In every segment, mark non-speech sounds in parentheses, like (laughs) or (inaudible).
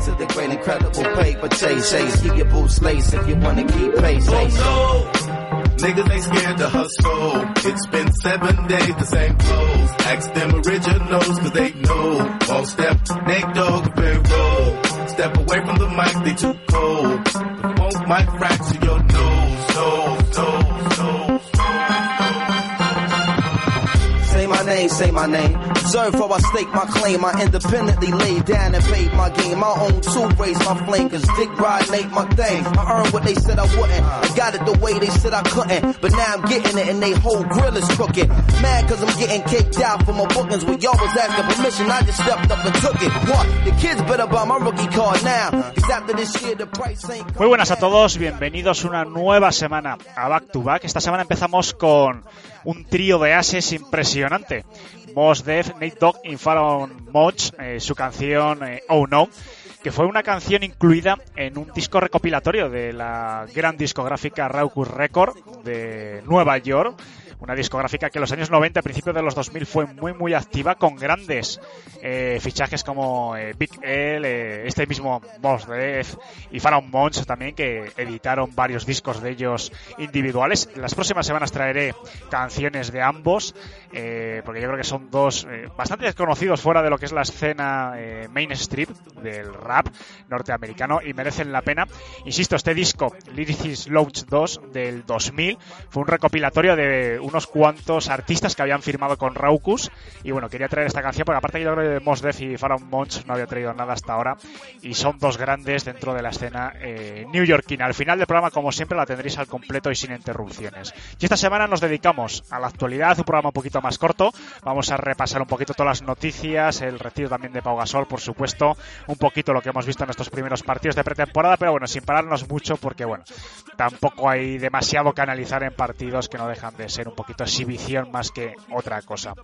To the great incredible paper chase. Chase, keep your boots laced if you wanna keep pace. Pace. no. Niggas ain't scared to hustle. It's been seven days, the same clothes. Ask them originals, cause they know. Won't step, Nate dog, very roll. Step away from the mic, they too cold. The funk might fracture your nose, nose, nose, nose. Say my name, say my name. Serve for I stake my claim. I independently laid down and paid my game. My own two raise my flame. Cause dick ride ain't my thing. I earned what they said I wouldn't. I got it the way they said I couldn't. But now I'm getting it and they whole grill is crooked. Mad cause I'm getting kicked out for my bookings. When y'all was asking permission, I just stepped up and took it. What? The kids better buy my rookie card now. Cause after this year the price ain't Muy buenas a todos, bienvenidos una nueva semana a Back to Back. Esta semana empezamos con un trío de ases impresionante. Mos Def, Nate Dogg y Fallon Moch, eh, su canción eh, Oh No, que fue una canción incluida en un disco recopilatorio de la gran discográfica Raucus Record de Nueva York. Una discográfica que en los años 90, a principios de los 2000, fue muy, muy activa con grandes eh, fichajes como eh, Big L, eh, este mismo Mos Def y Pharaoh Monch también, que editaron varios discos de ellos individuales. Las próximas semanas traeré canciones de ambos, eh, porque yo creo que son dos eh, bastante desconocidos fuera de lo que es la escena eh, mainstream del rap norteamericano y merecen la pena. Insisto, este disco, Lyricist Launch 2 del 2000, fue un recopilatorio de unos cuantos artistas que habían firmado con Raucus. Y bueno, quería traer esta canción porque aparte yo creo que Mos Def y Pharaoh Monch no había traído nada hasta ahora y son dos grandes dentro de la escena eh, newyorkina. Al final del programa, como siempre, la tendréis al completo y sin interrupciones. Y esta semana nos dedicamos a la actualidad, un programa un poquito más corto. Vamos a repasar un poquito todas las noticias, el retiro también de Pau Gasol, por supuesto, un poquito lo que hemos visto en estos primeros partidos de pretemporada, pero bueno, sin pararnos mucho porque bueno, tampoco hay demasiado que analizar en partidos que no dejan de ser un poquito exhibición más que otra cosa.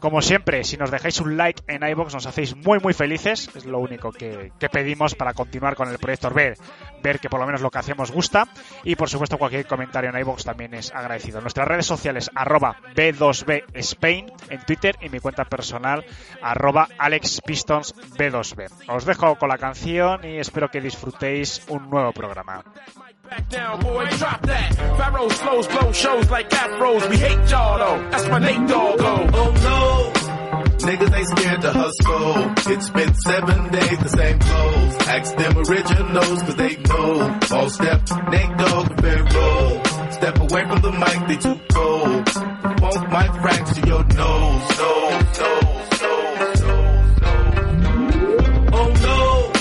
Como siempre, si nos dejáis un like en iBox nos hacéis muy muy felices, es lo único que, que pedimos para continuar con el proyecto ver, ver que por lo menos lo que hacemos gusta y por supuesto cualquier comentario en iBox también es agradecido. Nuestras redes sociales arroba B2B Spain en Twitter y mi cuenta personal arroba Alex Pistons B2B. Os dejo con la canción y espero que disfrutéis un nuevo programa. Back down, boy, drop that. Pharaoh slows, blow shows like afros. We hate y'all though. That's my Nate Dogg. Oh no. Niggas ain't scared to hustle. It's been seven days, the same clothes. Ask them originals, cause they know. All step, Nate Dogg, very roll. Step away from the mic, they too cold. Funk might fracture your nose, nose, nose. Oh no.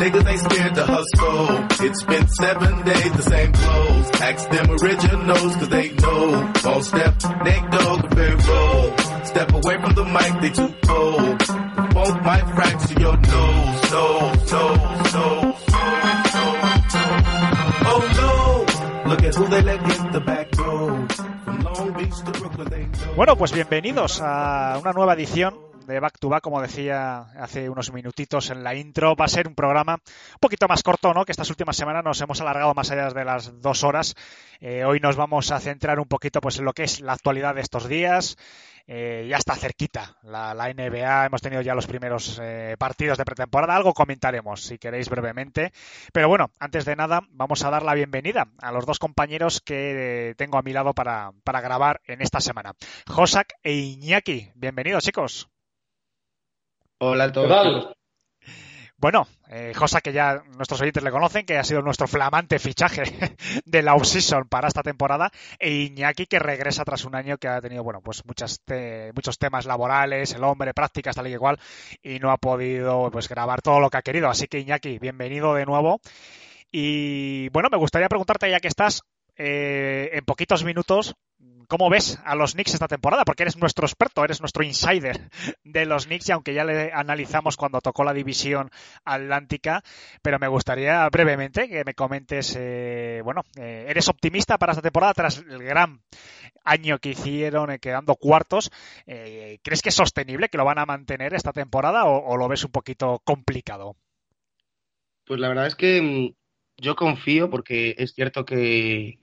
Niggas ain't scared to hustle. It's been seven days, the same clothes. Ask them originals, cause they know. All step, Nate Dogg, very roll. Step away from the mic, they too cold. Funk might fracture your nose, nose, nose, nose. Oh no! Look at who they let the back. From Long Beach to Brooklyn, they know. Bueno, pues bienvenidos a una nueva edición de Back to Back, como decía hace unos minutitos en la intro. Va a ser un programa un poquito más corto, ¿no? Que estas últimas semanas nos hemos alargado más allá de las dos horas. Eh, hoy nos vamos a centrar un poquito pues, en lo que es la actualidad de estos días. Eh, ya está cerquita la, NBA, hemos tenido ya los primeros eh, partidos de pretemporada, algo comentaremos si queréis brevemente. Pero bueno, antes de nada, vamos a dar la bienvenida a los dos compañeros que tengo a mi lado para, para grabar en esta semana. Josak e Iñaki, bienvenidos chicos. Hola a todos. Bueno, eh, Josa, que ya nuestros oyentes le conocen, que ha sido nuestro flamante fichaje (laughs) de la off-season para esta temporada, e Iñaki, que regresa tras un año que ha tenido, bueno, pues muchas te muchos temas laborales, el hombre, prácticas, tal y igual, y no ha podido, pues, grabar todo lo que ha querido. Así que, Iñaki, bienvenido de nuevo. Y, bueno, me gustaría preguntarte, ya que estás, eh, en poquitos minutos, ¿cómo ves a los Knicks esta temporada? Porque eres nuestro experto, eres nuestro insider de los Knicks y aunque ya le analizamos cuando tocó la división atlántica, pero me gustaría brevemente que me comentes, eh, bueno, eh, ¿eres optimista para esta temporada tras el gran año que hicieron eh, quedando cuartos? ¿Crees que es sostenible, que lo van a mantener esta temporada o lo ves un poquito complicado? Pues la verdad es que mm, yo confío porque es cierto que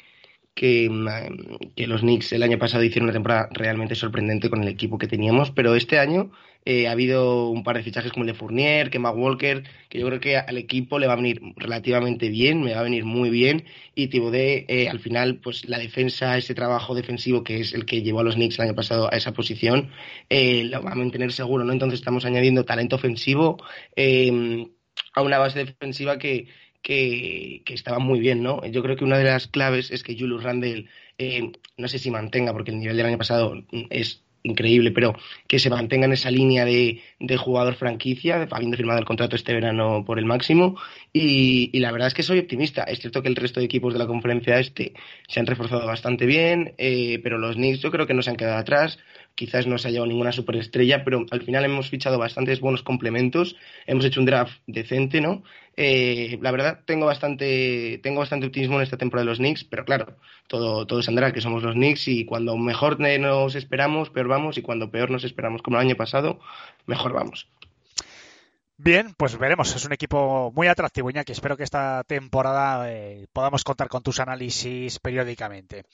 Mm, que, los Knicks el año pasado hicieron una temporada realmente sorprendente con el equipo que teníamos, pero este año eh, ha habido un par de fichajes como el de Fournier, que Walker, que yo creo que al equipo le va a venir relativamente bien, me va a venir muy bien, y Thibodeau, eh, al final, pues la defensa, ese trabajo defensivo que es el que llevó a los Knicks el año pasado a esa posición, eh, lo va a mantener seguro, ¿no? Entonces estamos añadiendo talento ofensivo a una base defensiva que, que, estaba muy bien, ¿no? Yo creo que una de las claves es que Julius Randle, eh, no sé si mantenga, porque el nivel del año pasado es increíble, pero que se mantenga en esa línea de, de jugador franquicia, habiendo firmado el contrato este verano por el máximo. Y, la verdad es que soy optimista. Es cierto que el resto de equipos de la conferencia este se han reforzado bastante bien, eh, pero los Knicks yo creo que no se han quedado atrás quizás no se ha llevado ninguna superestrella, pero al final hemos fichado bastantes buenos complementos, hemos hecho un draft decente, ¿no? Eh, la verdad tengo bastante, tengo bastante optimismo en esta temporada de los Knicks, pero claro, todo, todo se que somos los Knicks y cuando mejor nos esperamos, peor vamos, y cuando peor nos esperamos, como el año pasado, mejor vamos. Bien, pues veremos. Es un equipo muy atractivo, Iñaki. Espero que esta temporada eh, podamos contar con tus análisis periódicamente.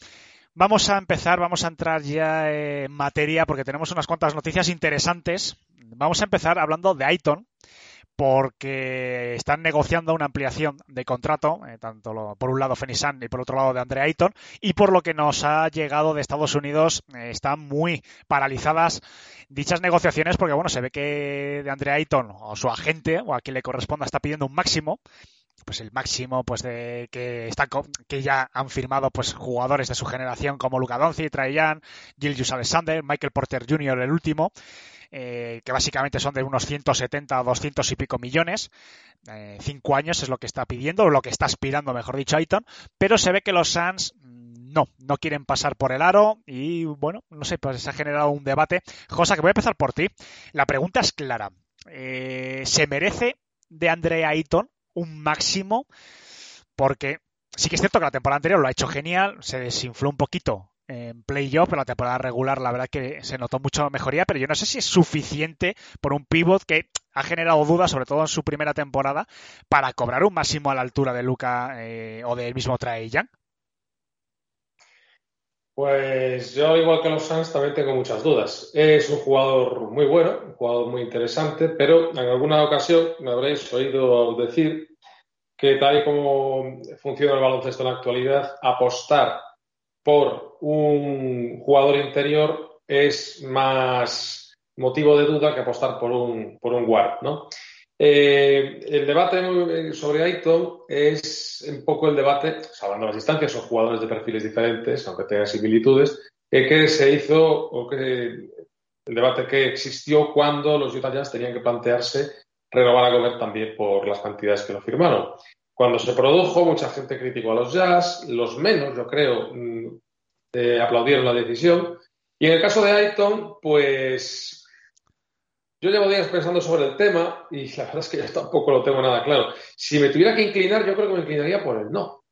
Vamos a empezar, vamos a entrar ya en materia porque tenemos unas cuantas noticias interesantes. Vamos a empezar hablando de Aiton, porque están negociando una ampliación de contrato, eh, tanto por un lado Fenisan y por otro lado de Andre Ayton, y por lo que nos ha llegado de Estados Unidos eh, están muy paralizadas dichas negociaciones porque bueno, se ve que de Andre Ayton o su agente o a quien le corresponda está pidiendo un máximo pues el máximo pues de que está que ya han firmado pues jugadores de su generación como Luka Doncic, Trae Young, Alexander, Michael Porter Jr. el último, eh, que básicamente son de unos 170 o 200 y pico millones. Eh, cinco años es lo que está pidiendo, o lo que está aspirando, mejor dicho, Ayton. Pero se ve que los Suns mm, no, no quieren pasar por el aro y bueno, no sé, pues se ha generado un debate. Josa, que voy a empezar por ti. La pregunta es clara. Eh, ¿Se merece de Andrea Ayton un máximo, porque sí que es cierto que la temporada anterior lo ha hecho genial, se desinfló un poquito en playoff, pero la temporada regular la verdad que se notó mucho mejoría, pero yo no sé si es suficiente por un pivot que ha generado dudas, sobre todo en su primera temporada, para cobrar un máximo a la altura de Luca eh, o del mismo Trae Young. Pues yo, igual que los Suns, también tengo muchas dudas. Es un jugador muy bueno, un jugador muy interesante, pero en alguna ocasión me habréis oído decir que tal y como funciona el baloncesto en la actualidad, apostar por un jugador interior es más motivo de duda que apostar por un, por un guard, ¿no? Eh, el debate sobre Aiton es un poco el debate, salvando las distancias, son jugadores de perfiles diferentes, aunque tengan similitudes, que se hizo, o que el debate que existió cuando los Utah Jazz tenían que plantearse renovar a Gobert también por las cantidades que lo firmaron. Cuando se produjo, mucha gente criticó a los Jazz, los menos, yo creo, mm, eh, aplaudieron la decisión. Y en el caso de Aiton, pues yo llevo días pensando sobre el tema y la verdad es que yo tampoco lo tengo nada claro. Si me tuviera que inclinar, yo creo que me inclinaría por el no.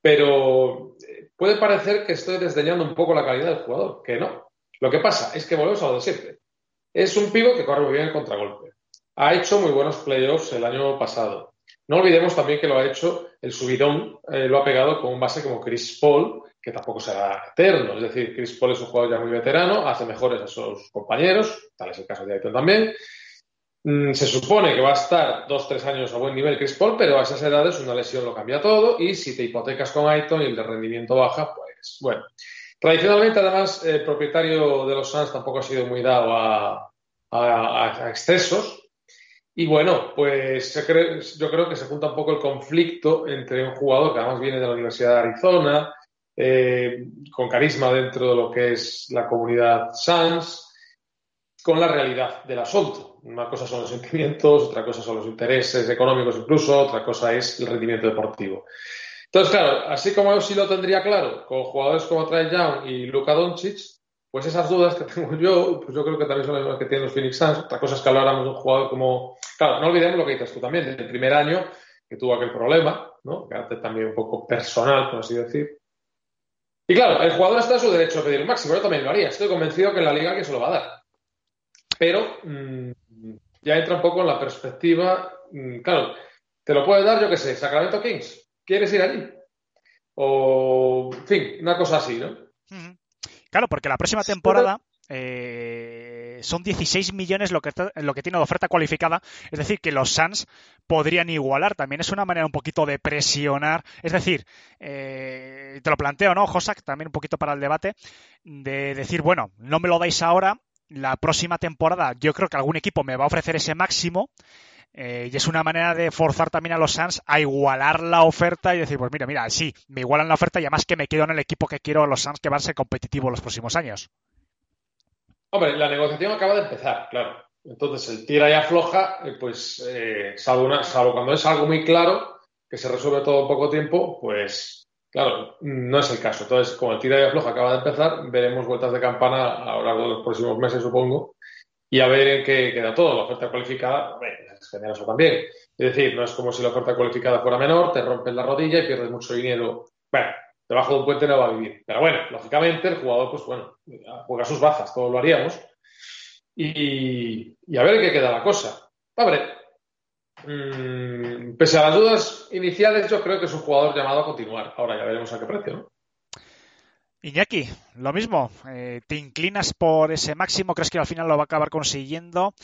Pero eh, puede parecer que estoy desdeñando un poco la calidad del jugador, que no. Lo que pasa es que volvemos a lo de siempre. Es un pivo que corre muy bien el contragolpe. Ha hecho muy buenos playoffs el año pasado. No olvidemos también que lo ha hecho el subidón, eh, lo ha pegado con un base como Chris Paul, que tampoco será eterno. Es decir, Chris Paul es un jugador ya muy veterano, hace mejores a sus compañeros, tal es el caso de Aiton también. Mm, se supone que va a estar dos, tres años a buen nivel Chris Paul, pero a esas edades una lesión lo cambia todo y si te hipotecas con Aiton y el de rendimiento baja, pues bueno. Tradicionalmente, además, el propietario de los Suns tampoco ha sido muy dado a, a, excesos. Y bueno, pues yo creo que se junta un poco el conflicto entre un jugador que además viene de la Universidad de Arizona, eh, con carisma dentro de lo que es la comunidad SANS, con la realidad del asunto. Una cosa son los sentimientos, otra cosa son los intereses económicos incluso, otra cosa es el rendimiento deportivo. Entonces, claro, así como yo sí lo tendría claro, con jugadores como Trae Young y Luka Doncic, pues esas dudas que (laughs) tengo yo, pues yo creo que también son las que tienen los Phoenix Suns. Otra cosa es que habláramos de un jugador como... Claro, no olvidemos lo que dices tú también, desde el primer año que tuvo aquel problema, ¿no? Que también un poco personal, por así decir. Y claro, el jugador está en su derecho a pedir el máximo, yo también lo haría. Estoy convencido que en la liga que se lo va a dar. Pero mmm, ya entra un poco en la perspectiva, mmm, claro, te lo puede dar, yo qué sé, Sacramento Kings. ¿Quieres ir allí? O, en fin, una cosa así, ¿no? Claro, porque la próxima temporada eh, son 16 millones lo que, tiene de oferta cualificada. Es decir, que los Suns podrían igualar. También es una manera un poquito de presionar. Es decir, eh, te lo planteo, ¿no, Josak? También un poquito para el debate. De decir, bueno, no me lo dais ahora. La próxima temporada yo creo que algún equipo me va a ofrecer ese máximo. Eh, y es una manera de forzar también a los Suns a igualar la oferta y decir, pues mira, mira, sí, me igualan la oferta y además que me quedo en el equipo que quiero los Suns que van a ser competitivos los próximos años. Hombre, la negociación acaba de empezar, claro. Entonces, el tira y afloja, eh, pues, eh, salvo, una, salvo cuando es algo muy claro, que se resuelve todo en poco tiempo, pues, claro, no es el caso. Entonces, como el tira y afloja acaba de empezar, veremos vueltas de campana a lo largo de los próximos meses, supongo, y a ver en qué queda todo. La oferta cualificada, bueno, es generoso también. Es decir, no es como si la oferta cualificada fuera menor, te rompes la rodilla y pierdes mucho dinero. Bueno, debajo de un puente no va a vivir. Pero bueno, lógicamente el jugador, pues bueno, juega sus bazas, todos lo haríamos. Y, y a ver qué queda la cosa. Hombre, mmm, pese a las dudas iniciales, yo creo que es un jugador llamado a continuar. Ahora ya veremos a qué precio, ¿no? Iñaki, lo mismo. Eh, ¿Te inclinas por ese máximo? ¿Crees que al final lo va a acabar consiguiendo?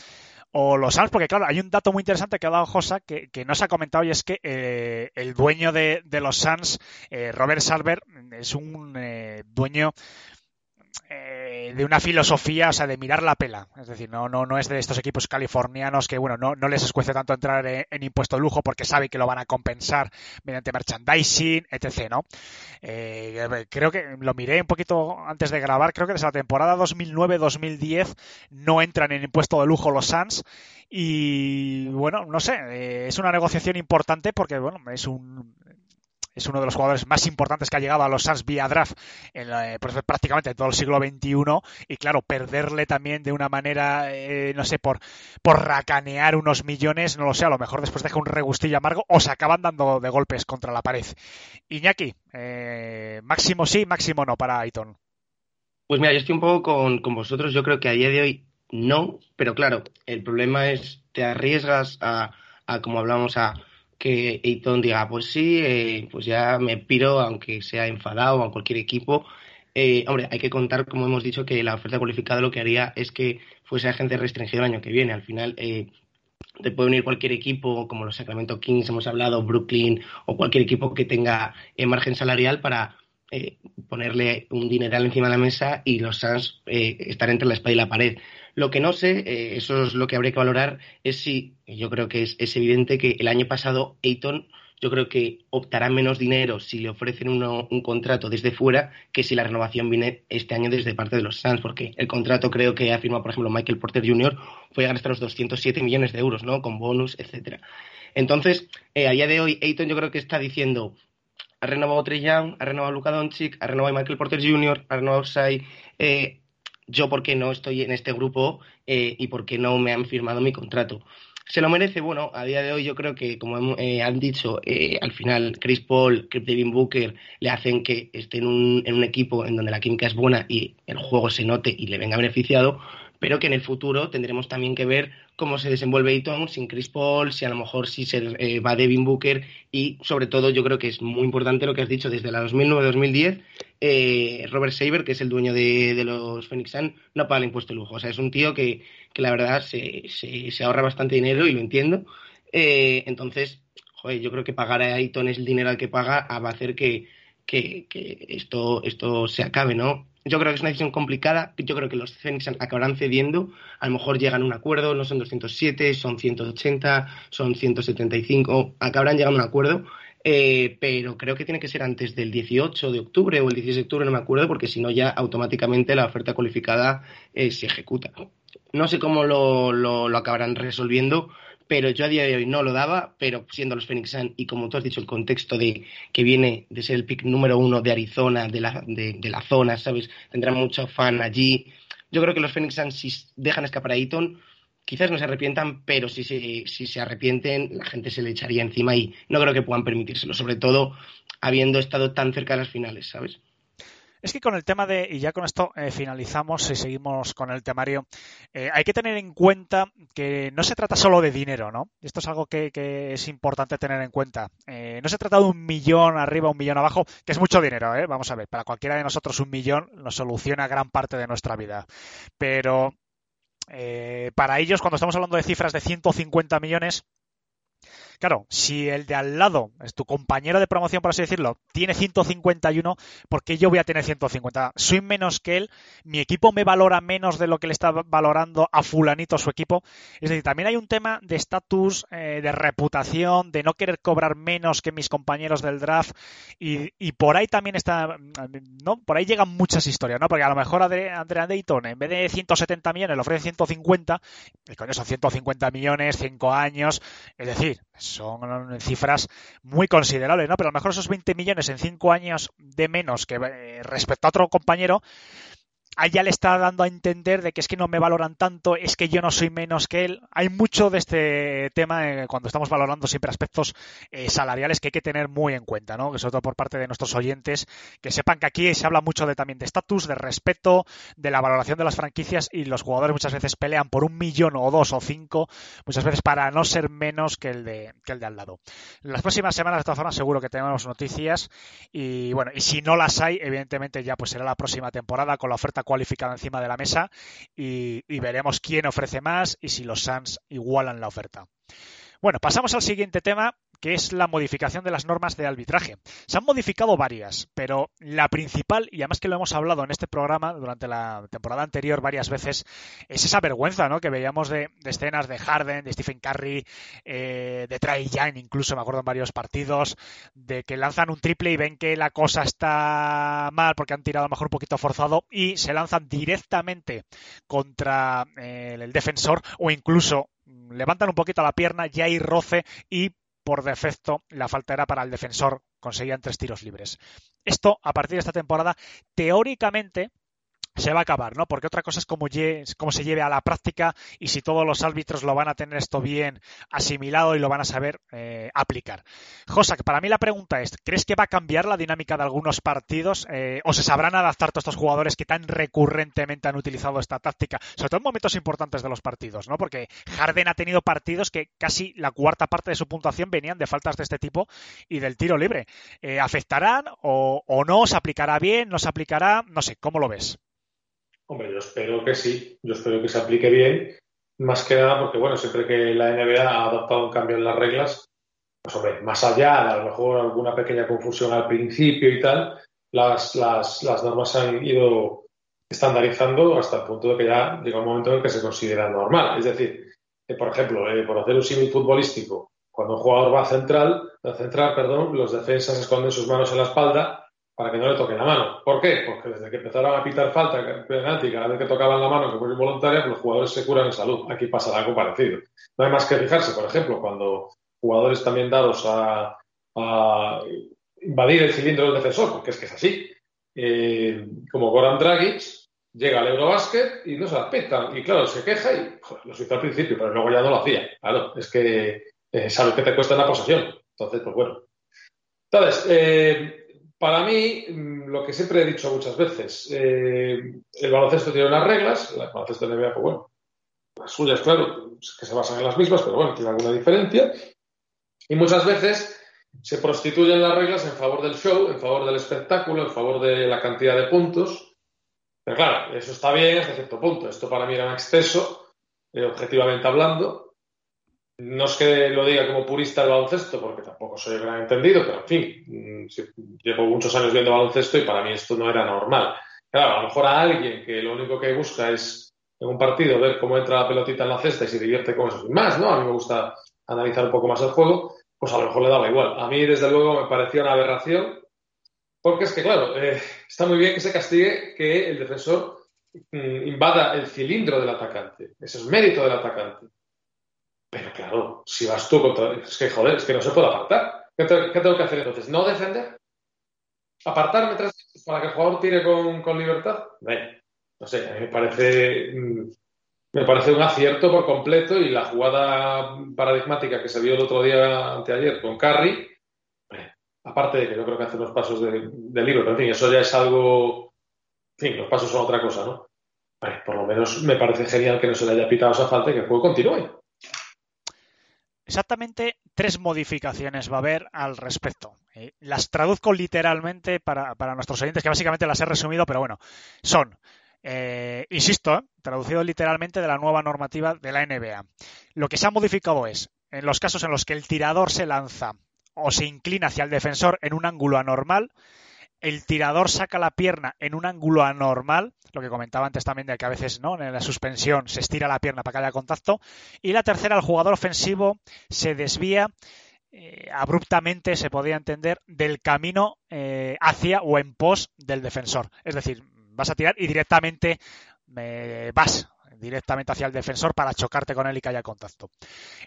O los Suns, porque claro, hay un dato muy interesante que ha dado Josa que, no se ha comentado y es que eh, el dueño de, de los Suns, eh, Robert Sarver, es un eh, dueño eh, de una filosofía, o sea, de mirar la pela. Es decir, no, no, no es de estos equipos californianos que, bueno, no, no les escuece tanto entrar en, en, impuesto de lujo porque sabe que lo van a compensar mediante merchandising, etc., ¿no? Eh, creo que lo miré un poquito antes de grabar, creo que desde la temporada 2009-2010 no entran en impuesto de lujo los Suns y, bueno, no sé, eh, es una negociación importante porque, bueno, es un es uno de los jugadores más importantes que ha llegado a los Suns vía draft en eh, pues, prácticamente todo el siglo XXI y claro, perderle también de una manera, eh, no sé, por, por racanear unos millones, no lo sé, a lo mejor después deja un regustillo amargo o se acaban dando de golpes contra la pared. Iñaki, eh, máximo sí, máximo no para Aiton. Pues mira, yo estoy un poco con, con vosotros, yo creo que a día de hoy no, pero claro, el problema es te arriesgas a, a como hablamos, a que Eiton diga, pues sí, eh, pues ya me piro, aunque sea enfadado a cualquier equipo. Eh, hombre, hay que contar, como hemos dicho, que la oferta cualificada lo que haría es que fuese agente restringido el año que viene. Al final, eh, te puede unir cualquier equipo, como los Sacramento Kings, hemos hablado, Brooklyn, o cualquier equipo que tenga margen salarial para eh, ponerle un dineral encima de la mesa y los Suns eh, estar entre la espada y la pared. Lo que no sé, eh, eso es lo que habría que valorar, es si, yo creo que es, es evidente que el año pasado Ayton, yo creo que optará menos dinero si le ofrecen uno, un contrato desde fuera que si la renovación viene este año desde parte de los Suns, porque el contrato creo que ha firmado, por ejemplo, Michael Porter Jr. fue llegar hasta los 207 millones de euros, ¿no? Con bonus, etcétera. Entonces, a día de hoy, Ayton yo creo que está diciendo, ha renovado Young, ha renovado Luka Doncic, ha renovado Michael Porter Jr., ha renovado Sai, eh, yo por qué no estoy en este grupo eh, y por qué no me han firmado mi contrato. ¿Se lo merece? Bueno, a día de hoy yo creo que, como eh, han dicho, eh, al final Chris Paul, Devin Booker le hacen que esté en un, en un equipo en donde la química es buena y el juego se note y le venga beneficiado, pero que en el futuro tendremos también que ver cómo se desenvuelve Eaton sin Chris Paul, si a lo mejor si se eh, va Devin Booker y sobre todo yo creo que es muy importante lo que has dicho desde la 2009-2010 eh, Robert Saber, que es el dueño de, de, los Phoenix Sun, no paga el impuesto de lujo. O sea, es un tío que, que la verdad se, se, se, ahorra bastante dinero y lo entiendo. Eh, entonces, joder, yo creo que pagar a Ayton es el dinero al que paga va a hacer que, que, que esto, esto se acabe, ¿no? Yo creo que es una decisión complicada. Yo creo que los Phoenix acabarán cediendo. A lo mejor llegan a un acuerdo. No son 207, son 180, son 175. Acabarán llegando a un acuerdo. Eh, pero creo que tiene que ser antes del 18 de octubre o el 16 de octubre, no me acuerdo, porque si no ya automáticamente la oferta cualificada eh, se ejecuta. No sé cómo lo, lo, lo, acabarán resolviendo, pero yo a día de hoy no lo daba, pero siendo los Phoenix Suns y como tú has dicho, el contexto de que viene de ser el pick número uno de Arizona, de la, de, la zona, ¿sabes? Tendrán mucho fan allí. Yo creo que los Phoenix Suns, si dejan escapar a Eaton, quizás no se arrepientan, pero si se, si se arrepienten, la gente se le echaría encima y no creo que puedan permitírselo, sobre todo habiendo estado tan cerca de las finales, ¿sabes? Es que con el tema de, y ya con esto eh, finalizamos y seguimos con el temario, eh, hay que tener en cuenta que no se trata solo de dinero, ¿no? Esto es algo que, es importante tener en cuenta. Eh, no se trata de un millón arriba, un millón abajo, que es mucho dinero, ¿eh? Vamos a ver, para cualquiera de nosotros un millón nos soluciona gran parte de nuestra vida. Pero para ellos, cuando estamos hablando de cifras de 150 millones, Claro, si el de al lado, es tu compañero de promoción, por así decirlo, tiene 151, ¿por qué yo voy a tener 150? Soy menos que él, mi equipo me valora menos de lo que le está valorando a fulanito su equipo. Es decir, también hay un tema de estatus, eh, de reputación, de no querer cobrar menos que mis compañeros del draft y, por ahí también está, ¿no? Por ahí llegan muchas historias, ¿no? Porque a lo mejor Andrea Dayton, en vez de 170 millones, le ofrece 150, y con eso 150 millones, 5 años, es decir, son cifras muy considerables, ¿no? Pero a lo mejor esos 20 millones en 5 años de menos que eh, respecto a otro compañero, allá le está dando a entender de que es que no me valoran tanto, es que yo no soy menos que él. Hay mucho de este tema eh, cuando estamos valorando siempre aspectos eh, salariales que hay que tener muy en cuenta, ¿no? Que sobre todo por parte de nuestros oyentes, que sepan que aquí se habla mucho de también de estatus, de respeto, de la valoración de las franquicias y los jugadores muchas veces pelean por un millón o dos o cinco, muchas veces para no ser menos que el de, que el de al lado. Las próximas semanas, de todas formas, seguro que tenemos noticias y bueno, y si no las hay, evidentemente ya pues será la próxima temporada con la oferta cualificada encima de la mesa y, y veremos quién ofrece más y si los Suns igualan la oferta. Bueno, pasamos al siguiente tema, que es la modificación de las normas de arbitraje. Se han modificado varias, pero la principal, y además que lo hemos hablado en este programa durante la temporada anterior varias veces, es esa vergüenza ¿no? que veíamos de, escenas de Harden, de Stephen Curry, eh, de Trae Young, incluso me acuerdo en varios partidos, de que lanzan un triple y ven que la cosa está mal porque han tirado a lo mejor un poquito forzado y se lanzan directamente contra eh, el defensor o incluso levantan un poquito la pierna, ya hay roce y por defecto la falta era para el defensor, conseguían tres tiros libres. Esto, a partir de esta temporada, teóricamente se va a acabar, ¿no? Porque otra cosa es cómo, se lleve a la práctica y si todos los árbitros lo van a tener esto bien asimilado y lo van a saber eh, aplicar. Josa, que para mí la pregunta es, ¿crees que va a cambiar la dinámica de algunos partidos eh, o se sabrán adaptar todos estos jugadores que tan recurrentemente han utilizado esta táctica, sobre todo en momentos importantes de los partidos, ¿no? Porque Harden ha tenido partidos que casi la cuarta parte de su puntuación venían de faltas de este tipo y del tiro libre. Eh, ¿Afectarán o, o no? ¿Se aplicará bien? ¿No se aplicará? No sé, ¿cómo lo ves? Hombre, yo espero que sí, yo espero que se aplique bien, más que nada porque, bueno, siempre que la NBA ha adoptado un cambio en las reglas, pues hombre, más allá de a lo mejor alguna pequeña confusión al principio y tal, las, las, las normas han ido estandarizando hasta el punto de que ya llega un momento en el que se considera normal. Es decir, que, por ejemplo, eh, por hacer un símil futbolístico, cuando un jugador va central, central, perdón, los defensas esconden sus manos en la espalda para que no le toquen la mano. ¿Por qué? Porque desde que empezaron a pitar falta, penalti, cada vez que tocaban la mano, que fue involuntaria, pues los jugadores se curan en salud. Aquí pasa algo parecido. No hay más que fijarse, por ejemplo, cuando jugadores también dados a, invadir el cilindro del defensor, porque es que es así, eh, como Goran Dragic, llega al Eurobásquet y no se la. Y claro, se queja y lo hizo al principio, pero luego ya no lo hacía. Claro, es que eh, sabes que te cuesta la posesión. Entonces, pues bueno. Entonces, eh, para mí, mm, lo que siempre he dicho muchas veces, eh, el baloncesto tiene unas reglas, el baloncesto NBA, pues bueno, las suyas, claro, que se basan en las mismas, pero bueno, tiene alguna diferencia. Y muchas veces se prostituyen las reglas en favor del show, en favor del espectáculo, en favor de la cantidad de puntos. Pero claro, eso está bien hasta cierto punto. Esto para mí era un exceso, eh, objetivamente hablando, no es que lo diga como purista del baloncesto, porque tampoco soy gran entendido, pero en fin, llevo muchos años viendo baloncesto y para mí esto no era normal. Claro, a lo mejor a alguien que lo único que busca es en un partido ver cómo entra la pelotita en la cesta y se divierte con eso sin más, ¿no? A mí me gusta analizar un poco más el juego, pues a lo mejor le daba igual. A mí, desde luego, me parecía una aberración, porque es que, claro, eh, está muy bien que se castigue que el defensor mm, invada el cilindro del atacante. Eso es mérito del atacante Pero claro, si vas tú contra. Es que joder, es que no se puede apartar. ¿Qué, te- qué tengo que hacer entonces? ¿No defender? ¿Apartarme tras- para que el jugador tire con, con libertad? Bueno, no sé, a mí me parece. mm, Me parece un acierto por completo y la jugada paradigmática que se vio el otro día, anteayer, con Carry, aparte de que yo creo que hace unos pasos de, libro, pero en fin, eso ya es algo. En fin, los pasos son otra cosa, ¿no? Por lo menos me parece genial que no se le haya pitado esa falta y que el juego continúe. Exactamente tres modificaciones va a haber al respecto. Eh, las traduzco literalmente para, para nuestros oyentes, que básicamente las he resumido, pero bueno, son, eh, insisto, eh, traducido literalmente de la nueva normativa de la NBA. Lo que se ha modificado es, en los casos en los que el tirador se lanza o se inclina hacia el defensor en un ángulo anormal, el tirador saca la pierna en un ángulo anormal, lo que comentaba antes también de que a veces no en la suspensión se estira la pierna para que haya contacto, y la tercera, el jugador ofensivo se desvía eh, abruptamente, se podría entender, del camino eh, hacia o en pos del defensor. Es decir, vas a tirar y directamente eh, vas directamente hacia el defensor para chocarte con él y que haya contacto.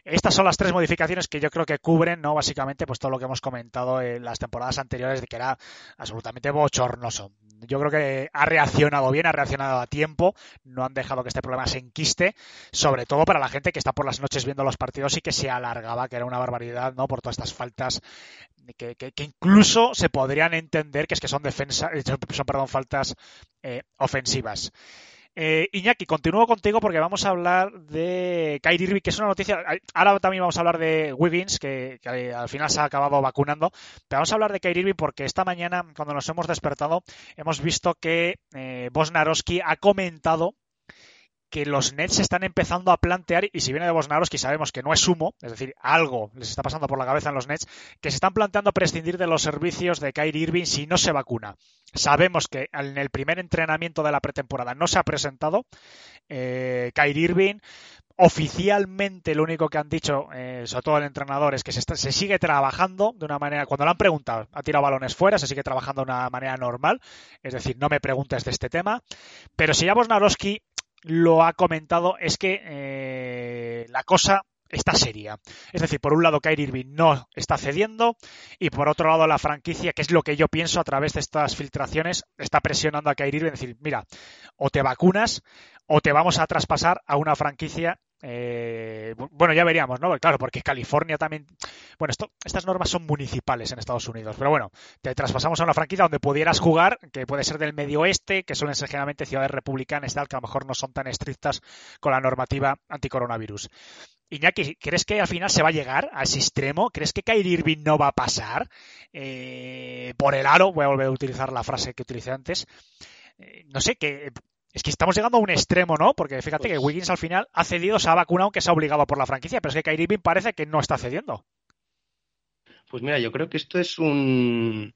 Estas son las tres modificaciones que yo creo que cubren, ¿no? Básicamente, pues todo lo que hemos comentado en las temporadas anteriores de que era absolutamente bochornoso. Yo creo que ha reaccionado bien, ha reaccionado a tiempo, no han dejado que este problema se enquiste, sobre todo para la gente que está por las noches viendo los partidos y que se alargaba, que era una barbaridad, ¿no? Por todas estas faltas que, que, que incluso se podrían entender que es que son defensa, eh, son, perdón, faltas eh, ofensivas. Eh, Iñaki, continúo contigo porque vamos a hablar de Kyrie Irving, que es una noticia. Ahora también vamos a hablar de Wiggins, que, que, al final se ha acabado vacunando. Pero vamos a hablar de Kyrie Irving porque esta mañana, cuando nos hemos despertado, hemos visto que eh, Bosnarowski ha comentado que los Nets están empezando a plantear, y si viene de Bosnarowski sabemos que no es humo, es decir, algo les está pasando por la cabeza en los Nets, que se están planteando prescindir de los servicios de Kyrie Irving si no se vacuna. Sabemos que en el primer entrenamiento de la pretemporada no se ha presentado eh, Kyrie Irving. Oficialmente lo único que han dicho, eh, sobre todo el entrenador, es que se, se, sigue trabajando de una manera, cuando lo han preguntado, ha tirado balones fuera, se sigue trabajando de una manera normal, es decir, no me preguntes de este tema, pero si ya Bosnarowski lo ha comentado es que eh, la cosa está seria. Es decir, por un lado Kyrie Irving no está cediendo y por otro lado la franquicia, que es lo que yo pienso a través de estas filtraciones, está presionando a Kyrie Irving, decir, mira, o te vacunas o te vamos a traspasar a una franquicia eh, bueno, ya veríamos, ¿no? Claro, porque California también. Bueno, estas normas son municipales en Estados Unidos, pero bueno, te traspasamos a una franquicia donde pudieras jugar, que puede ser del medio oeste, que suelen ser generalmente ciudades republicanas, tal, que a lo mejor no son tan estrictas con la normativa anticoronavirus. Iñaki, ¿crees que al final se va a llegar a ese extremo? ¿Crees que Kyrie Irving no va a pasar eh, por el aro? Voy a volver a utilizar la frase que utilicé antes. Eh, no sé, que es que estamos llegando a un extremo, ¿no? Porque fíjate pues... que Wiggins al final ha cedido, se ha vacunado, aunque se ha obligado por la franquicia, pero es que Kyrie Irving parece que no está cediendo. Pues mira, yo creo que esto es un,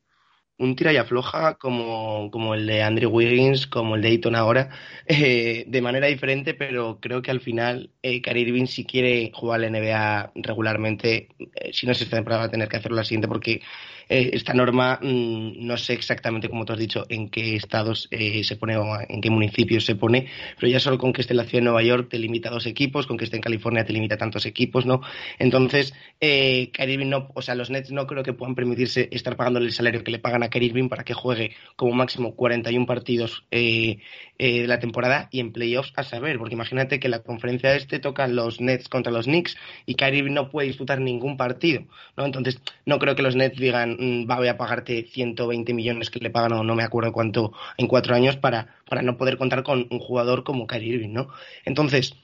un tira y afloja como, como el de Andrew Wiggins, como el de Ayton ahora, (laughs) eh, de manera diferente, pero creo que al final eh, Kyrie Irving si quiere jugar la NBA regularmente, eh, si no es esta temporada va a tener que hacerlo la siguiente porque eh, esta norma mmm, no sé exactamente, como tú has dicho, en qué estados eh, se pone o en qué municipios se pone, pero ya solo con que esté en la ciudad de Nueva York te limita a dos equipos, con que esté en California te limita a tantos equipos, ¿no? Entonces, eh, Kyrie Irving no, o sea, los Nets no creo que puedan permitirse estar pagándole el salario que le pagan a Kyrie Irving para que juegue como máximo 41 partidos eh, eh, de la temporada y en playoffs a saber, porque imagínate que la conferencia este toca los Nets contra los Knicks y Kyrie Irving no puede disputar ningún partido, ¿no? Entonces, no creo que los Nets digan, mmm, va, voy a pagarte 120 millones que le pagan o no me acuerdo cuánto en cuatro años para, para no poder contar con un jugador como Kyrie Irving, ¿no? Entonces,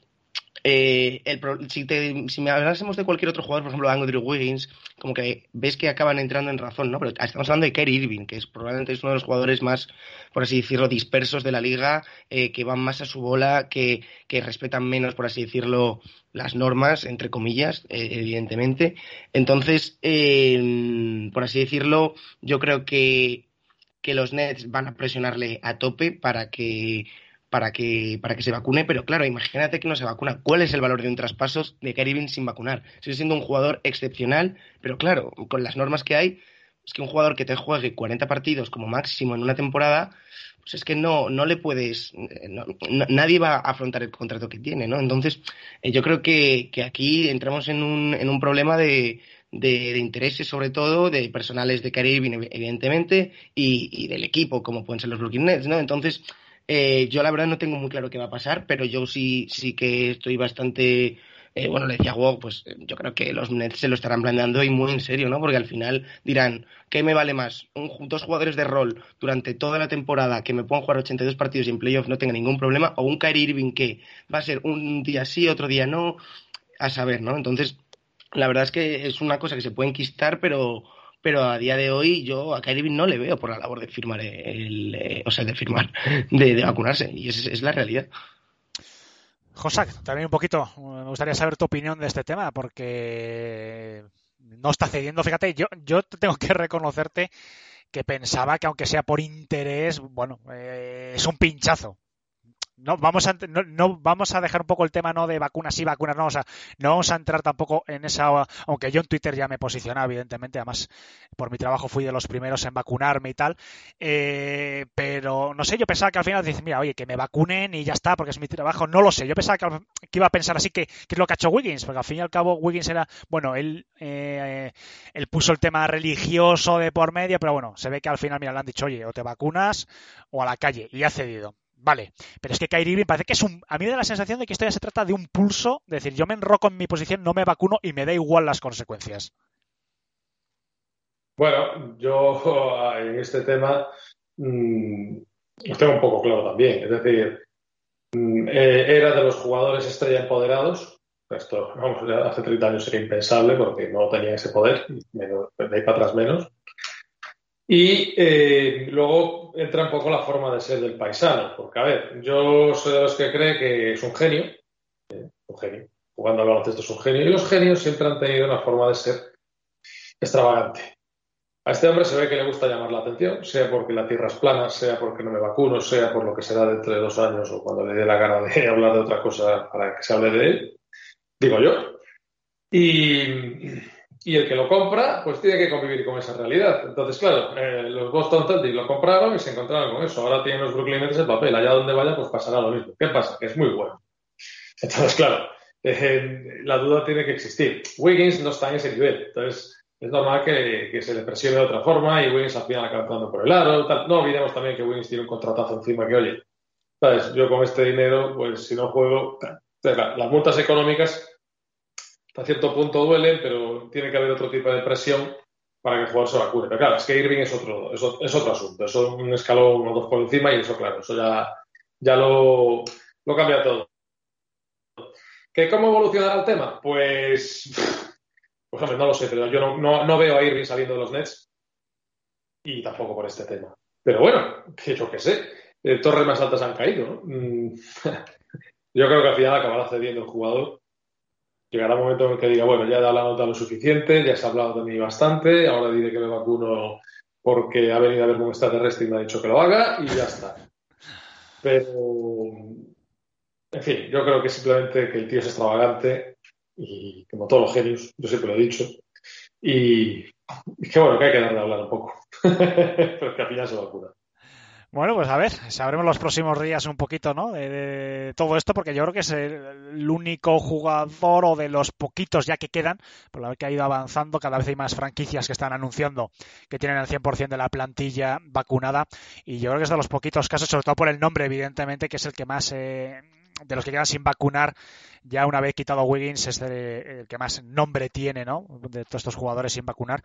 eh, el, si, te, si, me hablásemos de cualquier otro jugador, por ejemplo, Andrew Wiggins, como que ves que acaban entrando en razón, ¿no? Pero estamos hablando de Kyrie Irving, que es probablemente es uno de los jugadores más, por así decirlo, dispersos de la liga, eh, que van más a su bola, que, que, respetan menos, por así decirlo, las normas, entre comillas, eh, evidentemente. Entonces, eh, por así decirlo, yo creo que, que los Nets van a presionarle a tope para que para que, para que se vacune, pero claro, imagínate que no se vacuna. ¿Cuál es el valor de un traspaso de Kyrie Irving sin vacunar? Sigue siendo un jugador excepcional, pero claro, con las normas que hay, es que un jugador que te juegue 40 partidos como máximo en una temporada, pues es que no, no le puedes, nadie va a afrontar el contrato que tiene, ¿no? Entonces, eh, yo creo que, que aquí entramos en un, en un problema de, de, intereses, sobre todo, de personales de Kyrie Irving, ev- evidentemente, y, y del equipo, como pueden ser los Brooklyn Nets, ¿no? Entonces, eh, yo la verdad no tengo muy claro qué va a pasar, pero yo sí, sí que estoy bastante eh, bueno, le decía a Wog, pues eh, yo creo que los Nets se lo estarán planteando y muy en serio, ¿no? Porque al final dirán, ¿qué me vale más? Un dos jugadores de rol durante toda la temporada que me puedan jugar 82 partidos y en playoff no tenga ningún problema, o un Kyrie Irving que va a ser un día sí, otro día no, a saber, ¿no? Entonces, la verdad es que es una cosa que se puede enquistar, pero pero a día de hoy yo a Kyrie no le veo por la labor de firmar el, eh, o sea, de firmar, de, de vacunarse, y es, la realidad. Josak, también un poquito, me gustaría saber tu opinión de este tema, porque no está cediendo. Fíjate, yo, yo tengo que reconocerte que pensaba que aunque sea por interés, bueno, eh, es un pinchazo. No vamos, a, no, vamos a dejar un poco el tema no de vacunas y vacunas no, o sea, no vamos a entrar tampoco en esa, aunque yo en Twitter ya me posicionaba, evidentemente, además por mi trabajo fui de los primeros en vacunarme y tal, eh, pero no sé, yo pensaba que al final dices, mira, oye, que me vacunen y ya está, porque es mi trabajo, no lo sé, yo pensaba que, que iba a pensar así que, que, es lo que ha hecho Wiggins, porque al fin y al cabo Wiggins era, bueno, él, eh, él puso el tema religioso de por medio, pero bueno, se ve que al final, mira, le han dicho, oye, o te vacunas o a la calle, y ha cedido. Vale, pero es que Kyrie Irving parece que es un. A mí me da la sensación de que esto ya se trata de un pulso, de decir, yo me enroco en mi posición, no me vacuno y me da igual las consecuencias. Bueno, yo (laughs) en este tema mmm, lo tengo un poco claro también. Es decir, mmm, eh, era de los jugadores estrella empoderados. Esto, vamos, hace 30 años sería impensable porque no tenía ese poder, de ahí para atrás menos. Y eh, luego entra un poco la forma de ser del paisano, porque a ver, yo soy de los que cree que es un genio, eh, un genio, jugando al baloncesto es un genio, y los genios siempre han tenido una forma de ser extravagante. A este hombre se ve que le gusta llamar la atención, sea porque la tierra es plana, sea porque no me vacuno, sea por lo que será dentro de dos años o cuando le dé la gana de (laughs) hablar de otra cosa para que se hable de él, digo yo. Y, y el que lo compra, pues tiene que convivir con esa realidad. Entonces, claro, eh, los Boston Celtics lo compraron y se encontraron con eso. Ahora tienen los Brooklyn Nets el papel. Allá donde vaya, pues pasará lo mismo. ¿Qué pasa? Que es muy bueno. Entonces, claro, (laughs) eh, la duda tiene que existir. Wiggins no está en ese nivel. Entonces, es normal que, que se le presione de otra forma y Wiggins al final acaba por el aro. No olvidemos también que Wiggins tiene un contratazo encima que, oye, ¿sabes? Yo con este dinero, pues si no juego, las multas económicas a cierto punto duelen, pero tiene que haber otro tipo de presión para que el jugador se vacune. Pero claro, es que Irving es otro, es, otro asunto, eso es un escalón o dos por encima y eso, claro, eso ya, ya lo, lo cambia todo. ¿Que ¿Cómo evolucionará el tema? Pues, pues hombre, no lo sé, pero yo no, no, veo a Irving saliendo de los Nets y tampoco por este tema. Pero bueno, que yo qué sé, eh, torres más altas han caído, ¿no? (laughs) yo creo que al final acabará cediendo el jugador llegará un momento en el que diga, bueno, ya he dado la nota lo suficiente, ya se ha hablado de mí bastante, ahora diré que me vacuno porque ha venido a verme un extraterrestre y me ha dicho que lo haga y ya está. Pero, en fin, yo creo que simplemente que el tío es extravagante y como todos los genios, yo siempre lo he dicho, y, y que bueno, que hay que darle a hablar un poco, (laughs) pero que al final se vacuna. Bueno, pues a ver, sabremos los próximos días un poquito, ¿no? De, de, todo esto, porque yo creo que es el único jugador o de los poquitos ya que quedan, por la que ha ido avanzando, cada vez hay más franquicias que están anunciando que tienen el 100% de la plantilla vacunada, y yo creo que es de los poquitos casos, sobre todo por el nombre, evidentemente, que es el que más... Eh, de los que quedan sin vacunar, ya una vez quitado Wiggins, es el, que más nombre tiene, ¿no? De todos estos jugadores sin vacunar.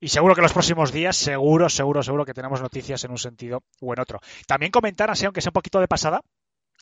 Y seguro que los próximos días, seguro, seguro, seguro que tenemos noticias en un sentido o en otro. También comentar, así, aunque sea un poquito de pasada,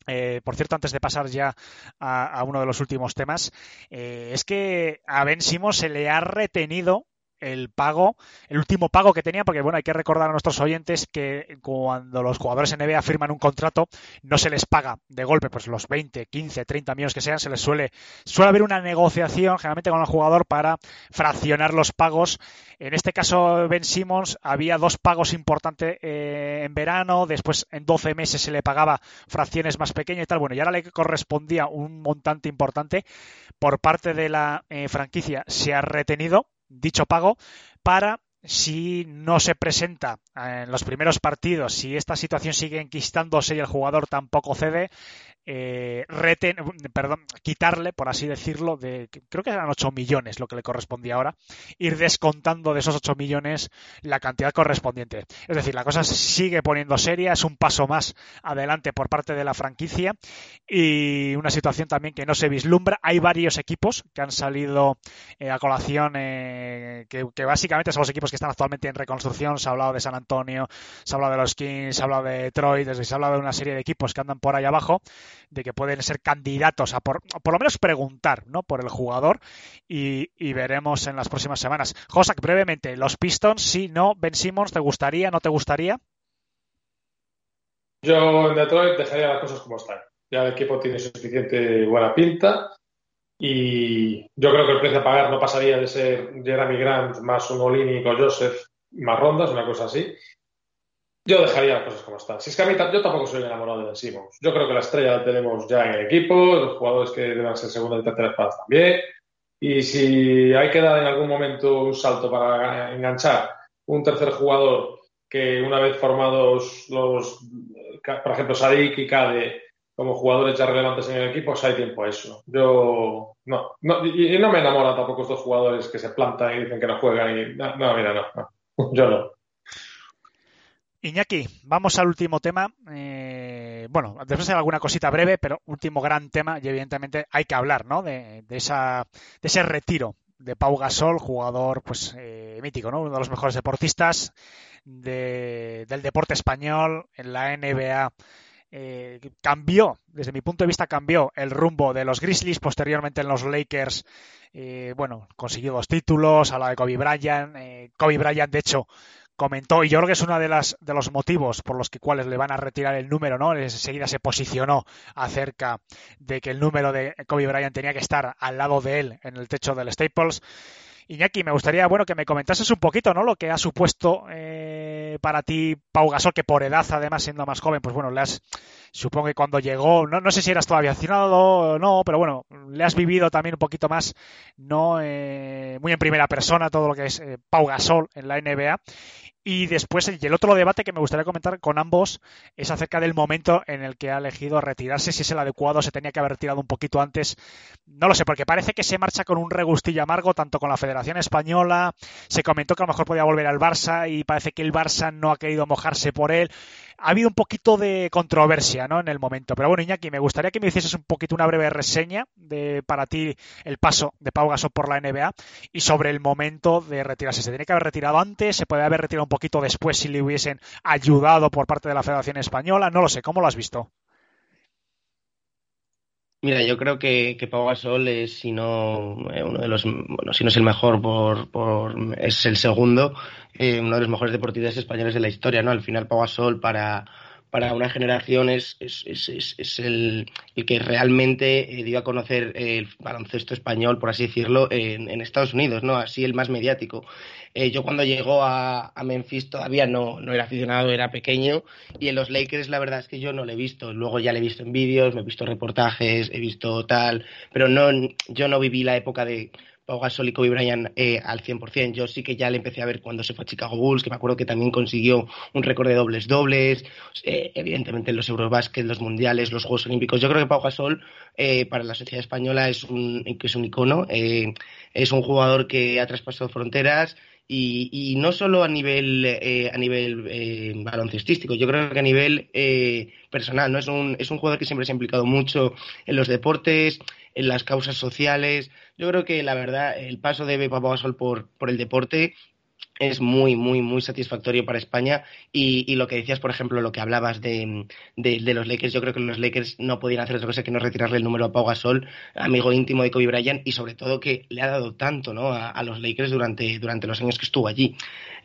eh, por cierto, antes de pasar ya a, a uno de los últimos temas, eh, es que a Ben Simons se le ha retenido el pago, el último pago que tenía, porque bueno, hay que recordar a nuestros oyentes que cuando los jugadores NBA firman un contrato, no se les paga de golpe, pues los 20, 15, 30 millones que sean, se les suele, suele haber una negociación generalmente con el jugador para fraccionar los pagos. En este caso, Ben Simmons, había dos pagos importantes eh, en verano, después en 12 meses se le pagaba fracciones más pequeñas y tal. Bueno, y ahora le correspondía un montante importante por parte de la eh, franquicia, se ha retenido dicho pago para si no se presenta en los primeros partidos, si esta situación sigue enquistándose y el jugador tampoco cede, eh, reten, perdón, quitarle, por así decirlo, de creo que eran 8 millones lo que le correspondía ahora, ir descontando de esos 8 millones la cantidad correspondiente. Es decir, la cosa sigue poniendo seria, es un paso más adelante por parte de la franquicia y una situación también que no se vislumbra. Hay varios equipos que han salido eh, a colación, eh, que, básicamente son los equipos que están actualmente en reconstrucción. Se ha hablado de San Antonio, se ha hablado de los Kings, se ha hablado de Detroit, se ha hablado de una serie de equipos que andan por ahí abajo de que pueden ser candidatos a por, por lo menos preguntar ¿no? por el jugador y, y veremos en las próximas semanas. Josak, brevemente, los Pistons, sí, no, Ben Simmons, ¿te gustaría, no te gustaría? Yo en Detroit dejaría las cosas como están. Ya el equipo tiene suficiente buena pinta y yo creo que el precio a pagar no pasaría de ser Jeremy Grant más un con Joseph más rondas, una cosa así. Yo dejaría las cosas como están. Si es que a mí yo tampoco soy enamorado de Ben. Yo creo que la estrella la tenemos ya en el equipo, los jugadores que deben ser segunda y tercera espadas también. Y si hay que dar en algún momento un salto para enganchar un tercer jugador que una vez formados los, por ejemplo, Sadik y Kade como jugadores ya relevantes en el equipo, pues hay tiempo a eso. Yo no, no y, no me enamoran tampoco estos jugadores que se plantan y dicen que no juegan y no, mira, no, (laughs) yo no. Iñaki, vamos al último tema. Eh, bueno, después hay alguna cosita breve, pero último gran tema y evidentemente hay que hablar, ¿no? De, de esa, de ese retiro de Pau Gasol, jugador pues eh, mítico, ¿no? Uno de los mejores deportistas de, del deporte español en la NBA. Eh, cambió, desde mi punto de vista, cambió el rumbo de los Grizzlies, posteriormente en los Lakers, eh, bueno, consiguió dos títulos, a la de Kobe Bryant. Eh, Kobe Bryant, de hecho, comentó, y yo creo que es uno de, las, de los motivos por los que cuales le van a retirar el número, ¿no? Enseguida se posicionó acerca de que el número de Kobe Bryant tenía que estar al lado de él en el techo del Staples. Iñaki, me gustaría, bueno, que me comentases un poquito, ¿no? Lo que ha supuesto eh, para ti Pau Gasol, que por edad, además, siendo más joven, pues bueno, le has, supongo que cuando llegó, no, no sé si eras todavía aficionado o no, pero bueno, le has vivido también un poquito más, no eh, muy en primera persona todo lo que es eh, Pau Gasol en la NBA. Y después, y el otro debate que me gustaría comentar con ambos es acerca del momento en el que ha elegido retirarse, si es el adecuado, se tenía que haber retirado un poquito antes. No lo sé, porque parece que se marcha con un regustillo amargo, tanto con la Federación Española, se comentó que a lo mejor podía volver al Barça y parece que el Barça no ha querido mojarse por él ha habido un poquito de controversia ¿no? en el momento. Pero bueno, Iñaki, me gustaría que me hicieses un poquito una breve reseña de para ti el paso de Pau Gasol por la NBA y sobre el momento de retirarse. ¿Se tiene que haber retirado antes? ¿Se puede haber retirado un poquito después si le hubiesen ayudado por parte de la Federación Española? No lo sé, ¿cómo lo has visto? Mira, yo creo que, que Pau Gasol es, si no, eh, uno de los, bueno, si no es el mejor, por, por es el segundo, eh, uno de los mejores deportistas españoles de la historia, ¿no? Al final Pau Gasol para, para una generación es, es, es, es el, el, que realmente eh, dio a conocer el baloncesto español, por así decirlo, en, en Estados Unidos, ¿no? Así el más mediático. Eh, yo cuando llegó a, a, Memphis todavía no, no era aficionado, era pequeño, y en los Lakers la verdad es que yo no le he visto. Luego ya le he visto en vídeos, me he visto reportajes, he visto tal, pero no, yo no viví la época de Pau Gasol y Kobe Bryant eh, al 100%. Yo sí que ya le empecé a ver cuando se fue a Chicago Bulls, que me acuerdo que también consiguió un récord de dobles dobles, eh, evidentemente en los Eurobásquet, los Mundiales, los Juegos Olímpicos. Yo creo que Pau Gasol eh, para la sociedad española es un, es un icono, eh, es un jugador que ha traspasado fronteras, y, y, no solo a nivel eh, a nivel eh, baloncestístico, yo creo que a nivel eh, personal, ¿no? Es un, es un jugador que siempre se ha implicado mucho en los deportes, en las causas sociales. Yo creo que la verdad el paso de Pepa Gasol por, por el deporte es muy, muy, muy satisfactorio para España. Y, y, lo que decías, por ejemplo, lo que hablabas de, de, los Lakers, yo creo que los Lakers no podían hacer otra cosa que no retirarle el número a Pau Gasol, amigo íntimo de Kobe Bryant, y sobre todo que le ha dado tanto ¿no? a, a los Lakers durante, durante los años que estuvo allí.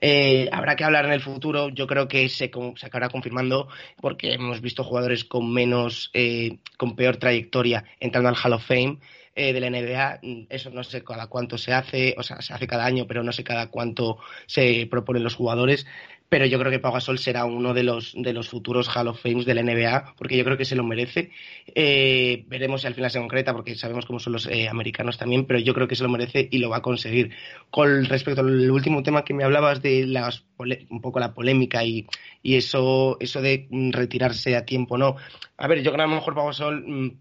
Eh, habrá que hablar en el futuro, yo creo que se, se acabará confirmando porque hemos visto jugadores con menos, eh, con peor trayectoria entrando al Hall of Fame eh, de la NBA, eso no sé cada cuánto se hace, o sea, se hace cada año, pero no sé cada cuánto se proponen los jugadores. pero yo creo que Pau Gasol será uno de los, de los futuros Hall of Fames de la NBA, porque yo creo que se lo merece. Eh, veremos si al final se concreta, porque sabemos cómo son los eh, americanos también, pero yo creo que se lo merece y lo va a conseguir. Con respecto al último tema que me hablabas de las, un poco la polémica y, y eso, eso de retirarse a tiempo, ¿no? A ver, yo creo que a lo mejor Pau Gasol, mm,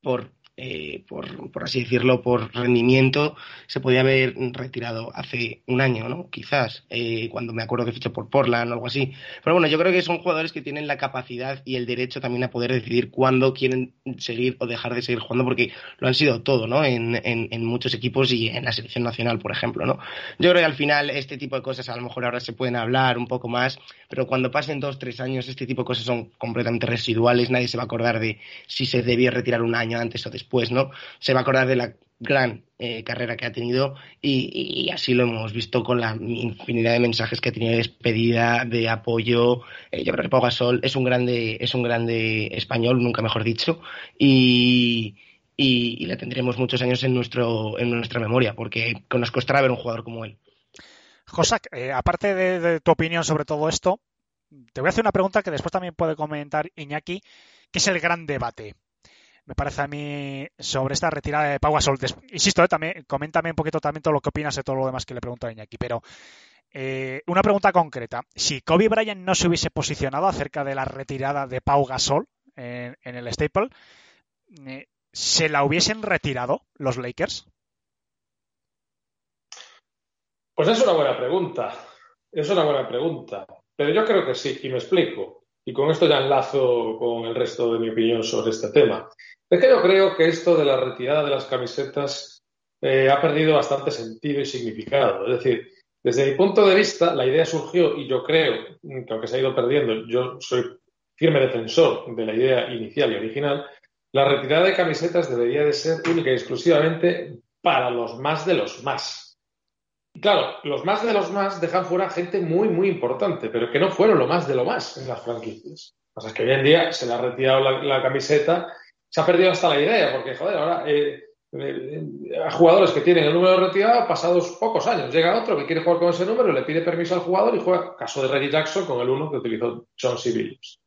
por eh, por, por, así decirlo, por rendimiento, se podía haber retirado hace un año, ¿no? Quizás, eh, cuando me acuerdo que fichó por Portland o algo así. Pero bueno, yo creo que son jugadores que tienen la capacidad y el derecho también a poder decidir cuándo quieren seguir o dejar de seguir jugando, porque lo han sido todo, ¿no? En, en, muchos equipos y en la selección nacional, por ejemplo, ¿no? Yo creo que al final este tipo de cosas a lo mejor ahora se pueden hablar un poco más, pero cuando pasen dos, tres años, este tipo de cosas son completamente residuales, nadie se va a acordar de si se debía retirar un año antes o después después, ¿no? Se va a acordar de la gran eh, carrera que ha tenido y, así lo hemos visto con la infinidad de mensajes que ha tenido de despedida, de apoyo. Eh, yo creo que Pau Gasol es un grande, es un grande español, nunca mejor dicho, y, y, le tendremos muchos años en, nuestro, en nuestra memoria, porque nos costará ver un jugador como él. Josak, eh, aparte de, de, tu opinión sobre todo esto, te voy a hacer una pregunta que después también puede comentar Iñaki, que es el gran debate me parece a mí sobre esta retirada de Pau Gasol. Insisto, eh, también, coméntame un poquito también todo lo que opinas de todo lo demás que le pregunto a Iñaki, pero eh, una pregunta concreta. Si Kobe Bryant no se hubiese posicionado acerca de la retirada de Pau Gasol en, el Staple, eh, ¿se la hubiesen retirado los Lakers? Pues es una buena pregunta. Es una buena pregunta. Pero yo creo que sí, y me explico. Y con esto ya enlazo con el resto de mi opinión sobre este tema. Es que yo creo que esto de la retirada de las camisetas eh, ha perdido bastante sentido y significado. Es decir, desde mi punto de vista, la idea surgió y yo creo que aunque se ha ido perdiendo, yo soy firme defensor de la idea inicial y original, la retirada de camisetas debería de ser única y exclusivamente para los más de los más. Claro, los más de los más dejan fuera gente muy, muy importante, pero que no fueron lo más de lo más en las franquicias. Que pasa es que hoy en día se le ha retirado la, camiseta se ha perdido hasta la idea, porque, joder, ahora eh, eh, a jugadores que tienen el número retirado pasados pocos años. Llega otro que quiere jugar con ese número, le pide permiso al jugador y juega, caso de Reggie Jackson, con el uno que utilizó John C. Williams.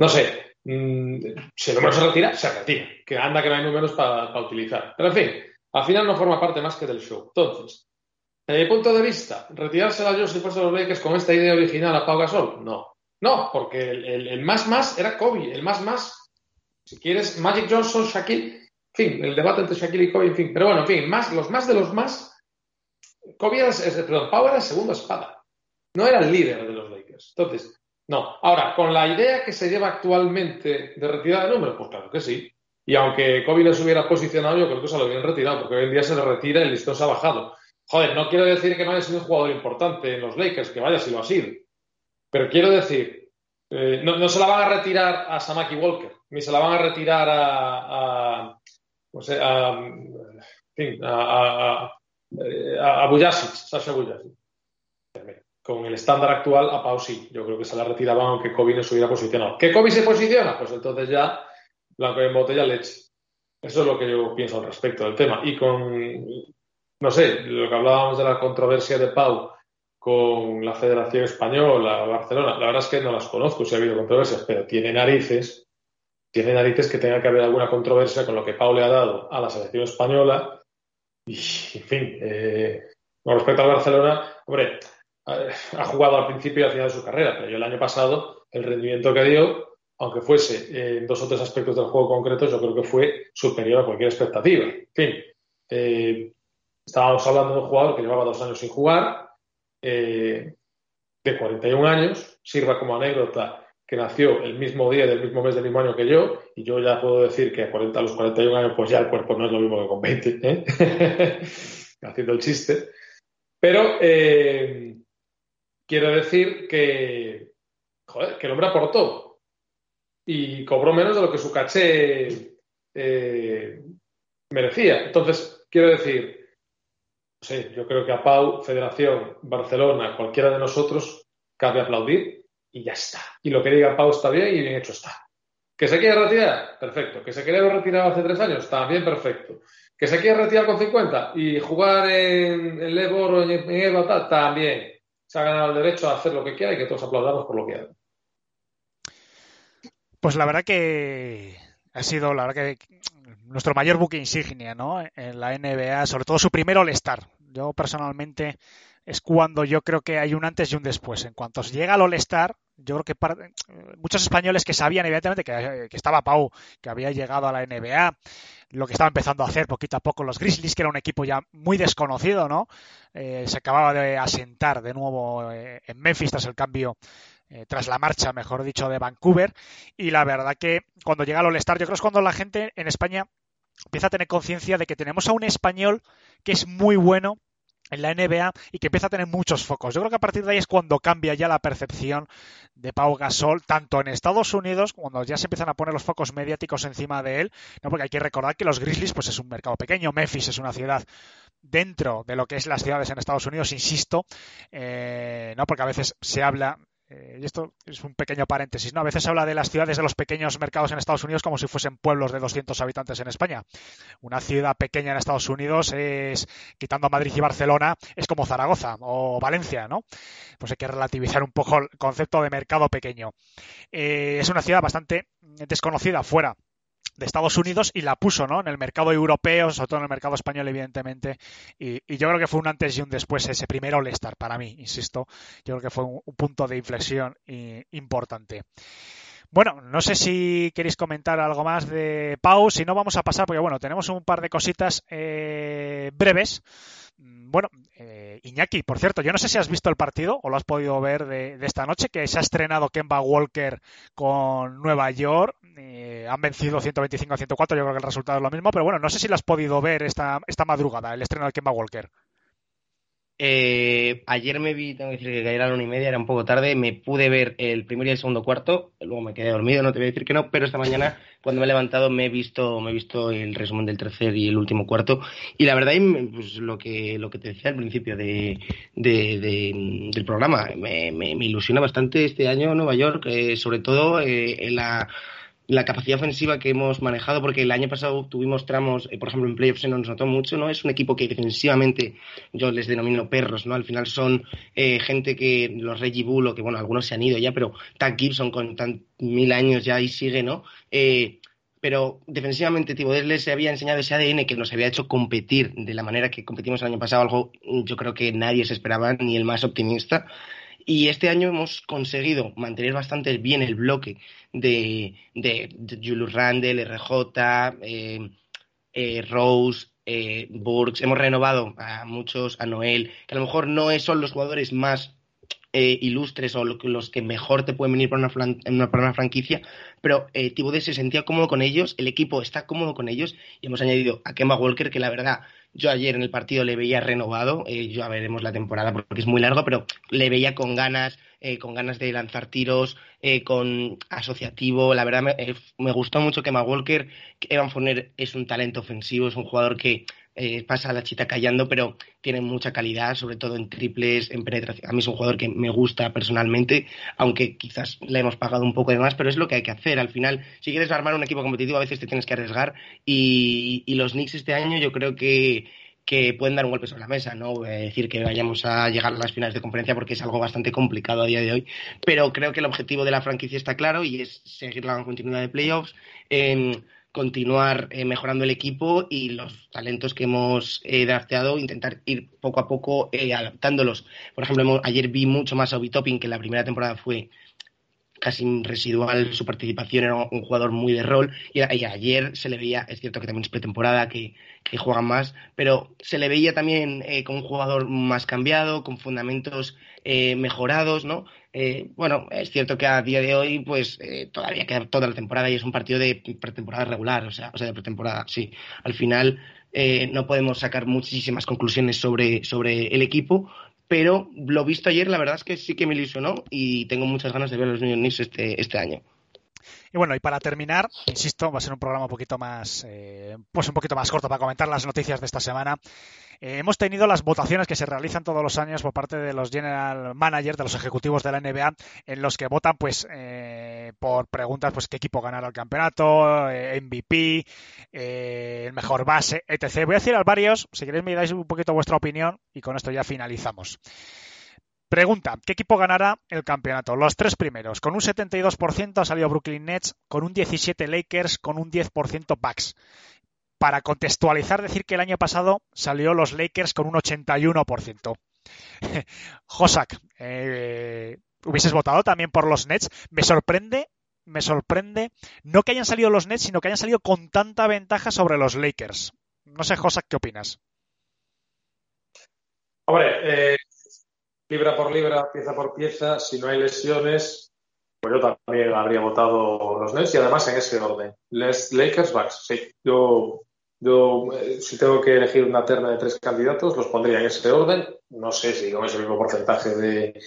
No sé, mmm, si el número se retira, se retira. Que anda que no hay números para, para utilizar. Pero en fin, al final no forma parte más que del show. Entonces, desde mi punto de vista, ¿retirarse a los Joseph los Lakers con esta idea original a Pau Gasol? No. No, porque el, más más era Kobe, el más más si quieres, Magic Johnson, Shaquille, en fin, el debate entre Shaquille y Kobe, en fin. Pero bueno, en fin, más, los más de los más. Kobe era, perdón, Pau era el segundo espada. No era el líder de los Lakers. Entonces, no. Ahora, con la idea que se lleva actualmente de retirada de números, pues claro que sí. Y aunque Kobe les hubiera posicionado, yo creo que se lo hubieran retirado, porque hoy en día se le retira y el listón se ha bajado. Joder, no quiero decir que no haya sido un jugador importante en los Lakers, que vaya si lo ha sido. Pero quiero decir, eh, no, se la van a retirar a Samaki Walker ni se la van a retirar a, a no sé, a, a, a, a, a Bujasic, Sasha Bujasic. Con el estándar actual, a Pau sí. Yo creo que se la retiraban aunque Kobe no se hubiera posicionado. ¿Que Kobe se posiciona? Pues entonces ya blanco en botella leche. Eso es lo que yo pienso al respecto del tema. Y con, no sé, lo que hablábamos de la controversia de Pau con la Federación Española, Barcelona, la verdad es que no las conozco si ha habido controversias, pero tiene narices tiene narices que tenga que haber alguna controversia con lo que Pau le ha dado a la selección española. Y, en fin, eh, con respecto al Barcelona, hombre, ha jugado al principio y al final de su carrera, pero yo el año pasado, el rendimiento que dio, aunque fuese en dos o tres aspectos del juego concretos, yo creo que fue superior a cualquier expectativa. En fin, eh, estábamos hablando de un jugador que llevaba dos años sin jugar, eh, de 41 años, sirva como anécdota que nació el mismo día del mismo mes del mismo año que yo, y yo ya puedo decir que a, 40, a los 41 años, pues ya el cuerpo no es lo mismo que con 20, ¿eh? (laughs) haciendo el chiste. Pero eh, quiero decir que, joder, que el hombre aportó y cobró menos de lo que su caché eh, merecía. Entonces, quiero decir, sí, yo creo que a Pau, Federación, Barcelona, cualquiera de nosotros, cabe aplaudir y ya está. Y lo que diga Pau está bien y bien hecho está. ¿Que se quiere retirar? Perfecto. ¿Que se quiere retirado hace tres años? También perfecto. ¿Que se quiere retirar con 50 y jugar en, en Lebor o en, en Eva? También. se ha ganado el derecho a hacer lo que quiera y que todos aplaudamos por lo que haga. Pues la verdad que ha sido la verdad que nuestro mayor buque insignia, ¿no? En la NBA, sobre todo su primer All-Star. Yo personalmente es cuando yo creo que hay un antes y un después. En cuanto llega al All-Star, yo creo que muchos españoles que sabían evidentemente que, estaba Pau, que había llegado a la NBA, lo que estaba empezando a hacer poquito a poco los Grizzlies, que era un equipo ya muy desconocido, ¿no? Eh, se acababa de asentar de nuevo eh, en Memphis tras el cambio eh, tras la marcha, mejor dicho, de Vancouver. Y la verdad que cuando llega al All-Star, yo creo que es cuando la gente en España empieza a tener conciencia de que tenemos a un español que es muy bueno en la NBA y que empieza a tener muchos focos. Yo creo que a partir de ahí es cuando cambia ya la percepción de Pau Gasol, tanto en Estados Unidos, cuando ya se empiezan a poner los focos mediáticos encima de él, ¿no? porque hay que recordar que los Grizzlies pues es un mercado pequeño, Memphis es una ciudad dentro de lo que es las ciudades en Estados Unidos, insisto, eh, no porque a veces se habla eh, y esto es un pequeño paréntesis, ¿no? A veces se habla de las ciudades de los pequeños mercados en Estados Unidos como si fuesen pueblos de 200 habitantes en España. Una ciudad pequeña en Estados Unidos es, quitando Madrid y Barcelona, es como Zaragoza o Valencia, ¿no? Pues hay que relativizar un poco el concepto de mercado pequeño. Eh, es una ciudad bastante desconocida fuera de Estados Unidos y la puso ¿no? en el mercado europeo, sobre todo en el mercado español, evidentemente. Y, yo creo que fue un antes y un después ese primer All-Star para mí, insisto. Yo creo que fue un, punto de inflexión importante. Bueno, no sé si queréis comentar algo más de Pau, si no vamos a pasar, porque bueno, tenemos un par de cositas eh, breves. Bueno, eh, Iñaki, por cierto, yo no sé si has visto el partido o lo has podido ver de, esta noche, que se ha estrenado Kemba Walker con Nueva York. Eh, han vencido 125 a 104, yo creo que el resultado es lo mismo, pero bueno, no sé si lo has podido ver esta, esta madrugada, el estreno de Kemba Walker. Eh, ayer me vi, tengo que decir que era a la una y media, era un poco tarde, me pude ver el primer y el segundo cuarto, luego me quedé dormido, no te voy a decir que no, pero esta mañana cuando me he levantado me he visto, me he visto el resumen del tercer y el último cuarto y la verdad pues, lo que lo que te decía al principio de, del programa me, me, ilusiona bastante este año Nueva York, eh, sobre todo eh, en la la capacidad ofensiva que hemos manejado, porque el año pasado tuvimos tramos, eh, por ejemplo, en playoffs se nos notó mucho, ¿no? Es un equipo que defensivamente yo les denomino perros, ¿no? Al final son eh, gente que, los Reggie Bull, o que bueno, algunos se han ido ya, pero Tag Gibson con tan mil años ya ahí sigue, ¿no? Eh, pero defensivamente Thibodeau se había enseñado ese ADN que nos había hecho competir de la manera que competimos el año pasado, algo yo creo que nadie se esperaba, ni el más optimista. Y este año hemos conseguido mantener bastante bien el bloque de, de, Julius Randle, RJ, eh, eh, Rose, eh, Burks. Hemos renovado a muchos, a Noel, que a lo mejor no son los jugadores más eh, ilustres o los que mejor te pueden venir para una, franquicia, pero eh, se sentía cómodo con ellos, el equipo está cómodo con ellos y hemos añadido a Kemba Walker que la verdad yo ayer en el partido le veía renovado, eh, ya veremos la temporada porque es muy largo, pero le veía con ganas, eh, con ganas de lanzar tiros, eh, con asociativo. La verdad me, gustó mucho que Walker. Evan Fournier es un talento ofensivo, es un jugador que pasa la chita callando, pero tiene mucha calidad, sobre todo en triples, en penetración. A mí es un jugador que me gusta personalmente, aunque quizás le hemos pagado un poco de más, pero es lo que hay que hacer. Al final, si quieres armar un equipo competitivo, a veces te tienes que arriesgar. Y, los Knicks este año yo creo que que pueden dar un golpe sobre la mesa, no voy decir que vayamos a llegar a las finales de conferencia porque es algo bastante complicado a día de hoy, pero creo que el objetivo de la franquicia está claro y es seguir la continuidad de playoffs, continuar eh, mejorando el equipo y los talentos que hemos eh, intentar ir poco a poco eh, adaptándolos. Por ejemplo, ayer vi mucho más a Obi Topping, que la primera temporada fue casi residual su participación, era un jugador muy de rol y, ayer se le veía, es cierto que también es pretemporada, que, que juegan más, pero se le veía también eh, como un jugador más cambiado, con fundamentos eh, mejorados, ¿no? Eh, bueno, es cierto que a día de hoy pues todavía queda toda la temporada y es un partido de pretemporada regular, o sea, o sea de pretemporada, sí. Al final no podemos sacar muchísimas conclusiones sobre, sobre el equipo, pero lo visto ayer, la verdad es que sí que me ilusionó y tengo muchas ganas de ver a los New York Knicks este, este año. Y bueno, y para terminar, insisto, va a ser un programa un poquito más, eh, pues un poquito más corto para comentar las noticias de esta semana. Eh, hemos tenido las votaciones que se realizan todos los años por parte de los general managers, de los ejecutivos de la NBA, en los que votan, pues, eh, por preguntas, pues, qué equipo ganará el campeonato, MVP, el mejor base, etc. Voy a decir a varios, si queréis me dais un poquito vuestra opinión y con esto ya finalizamos. Pregunta, ¿qué equipo ganará el campeonato? Los tres primeros. Con un 72% ha salido Brooklyn Nets, con un 17% Lakers, con un 10% Bucks. Para contextualizar, decir que el año pasado salió los Lakers con un 81%. (laughs) Josak, eh, hubieses votado también por los Nets. Me sorprende, me sorprende no que hayan salido los Nets, sino que hayan salido con tanta ventaja sobre los Lakers. No sé, Josak, ¿qué opinas? Hombre, eh, libra por libra, pieza por pieza, si no hay lesiones, pues yo también habría votado los Nets y además en ese orden. Les Lakers, Bucks. Yo, yo eh, si tengo que elegir una terna de tres candidatos, los pondría en ese orden. No sé si con ese mismo porcentaje de,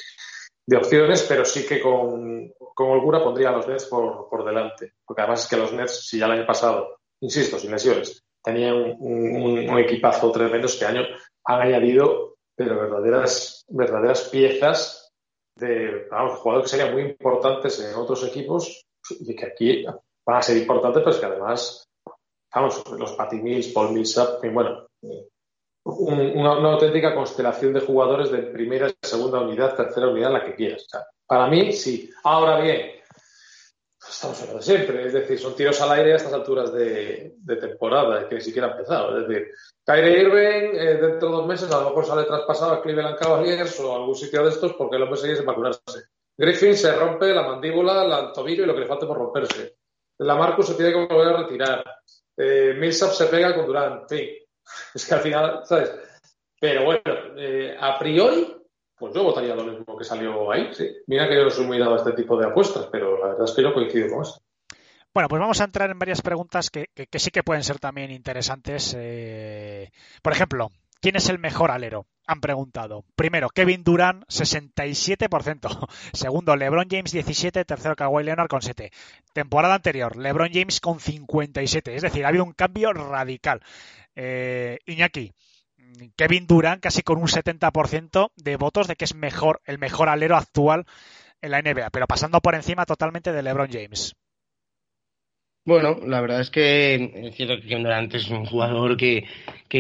de opciones, pero sí que con, con holgura pondría a los Nets por, por delante. Porque además es que los Nets, si ya el año pasado, insisto, sin lesiones, tenían un, un, un equipazo tremendo, este año han añadido pero verdaderas, verdaderas piezas de vamos, jugadores que serían muy importantes en otros equipos y que aquí van a ser importantes, pero es que además, vamos, los Patty Mills, Paul Millsap, bueno, una, auténtica constelación de jugadores de primera, segunda unidad, tercera unidad, la que quieras. Para mí, sí. Ahora bien, estamos hablando siempre, es decir, son tiros al aire a estas alturas de, temporada, que ni siquiera ha empezado. Es decir, Kyrie Irving, eh, dentro de dos meses, a lo mejor sale traspasado a Cleveland Cavaliers o algún sitio de estos porque el hombre sigue sin vacunarse. Griffin se rompe la mandíbula, el tobillo y lo que le falta por romperse. La Marcus se tiene que volver a retirar. Eh, Millsap se pega con Durant. En fin, (laughs) es que al final, ¿sabes? Pero bueno, eh, a priori, pues yo votaría lo mismo que salió ahí, sí. Mira que yo no soy muy dado a este tipo de apuestas, pero la verdad es que yo coincido con eso. Bueno, pues vamos a entrar en varias preguntas que, que, que sí que pueden ser también interesantes. Eh, por ejemplo, ¿quién es el mejor alero? Han preguntado. Primero, Kevin Durant, 67%. (laughs) Segundo, LeBron James, 17. Tercero, Kawhi Leonard, con 7. Temporada anterior, LeBron James con 57. Es decir, ha habido un cambio radical. Eh, Iñaki, Kevin Durant casi con un 70% de votos de que es mejor, el mejor alero actual en la NBA, pero pasando por encima totalmente de LeBron James. Bueno, la verdad es que es cierto que Kevin Durant es un jugador que,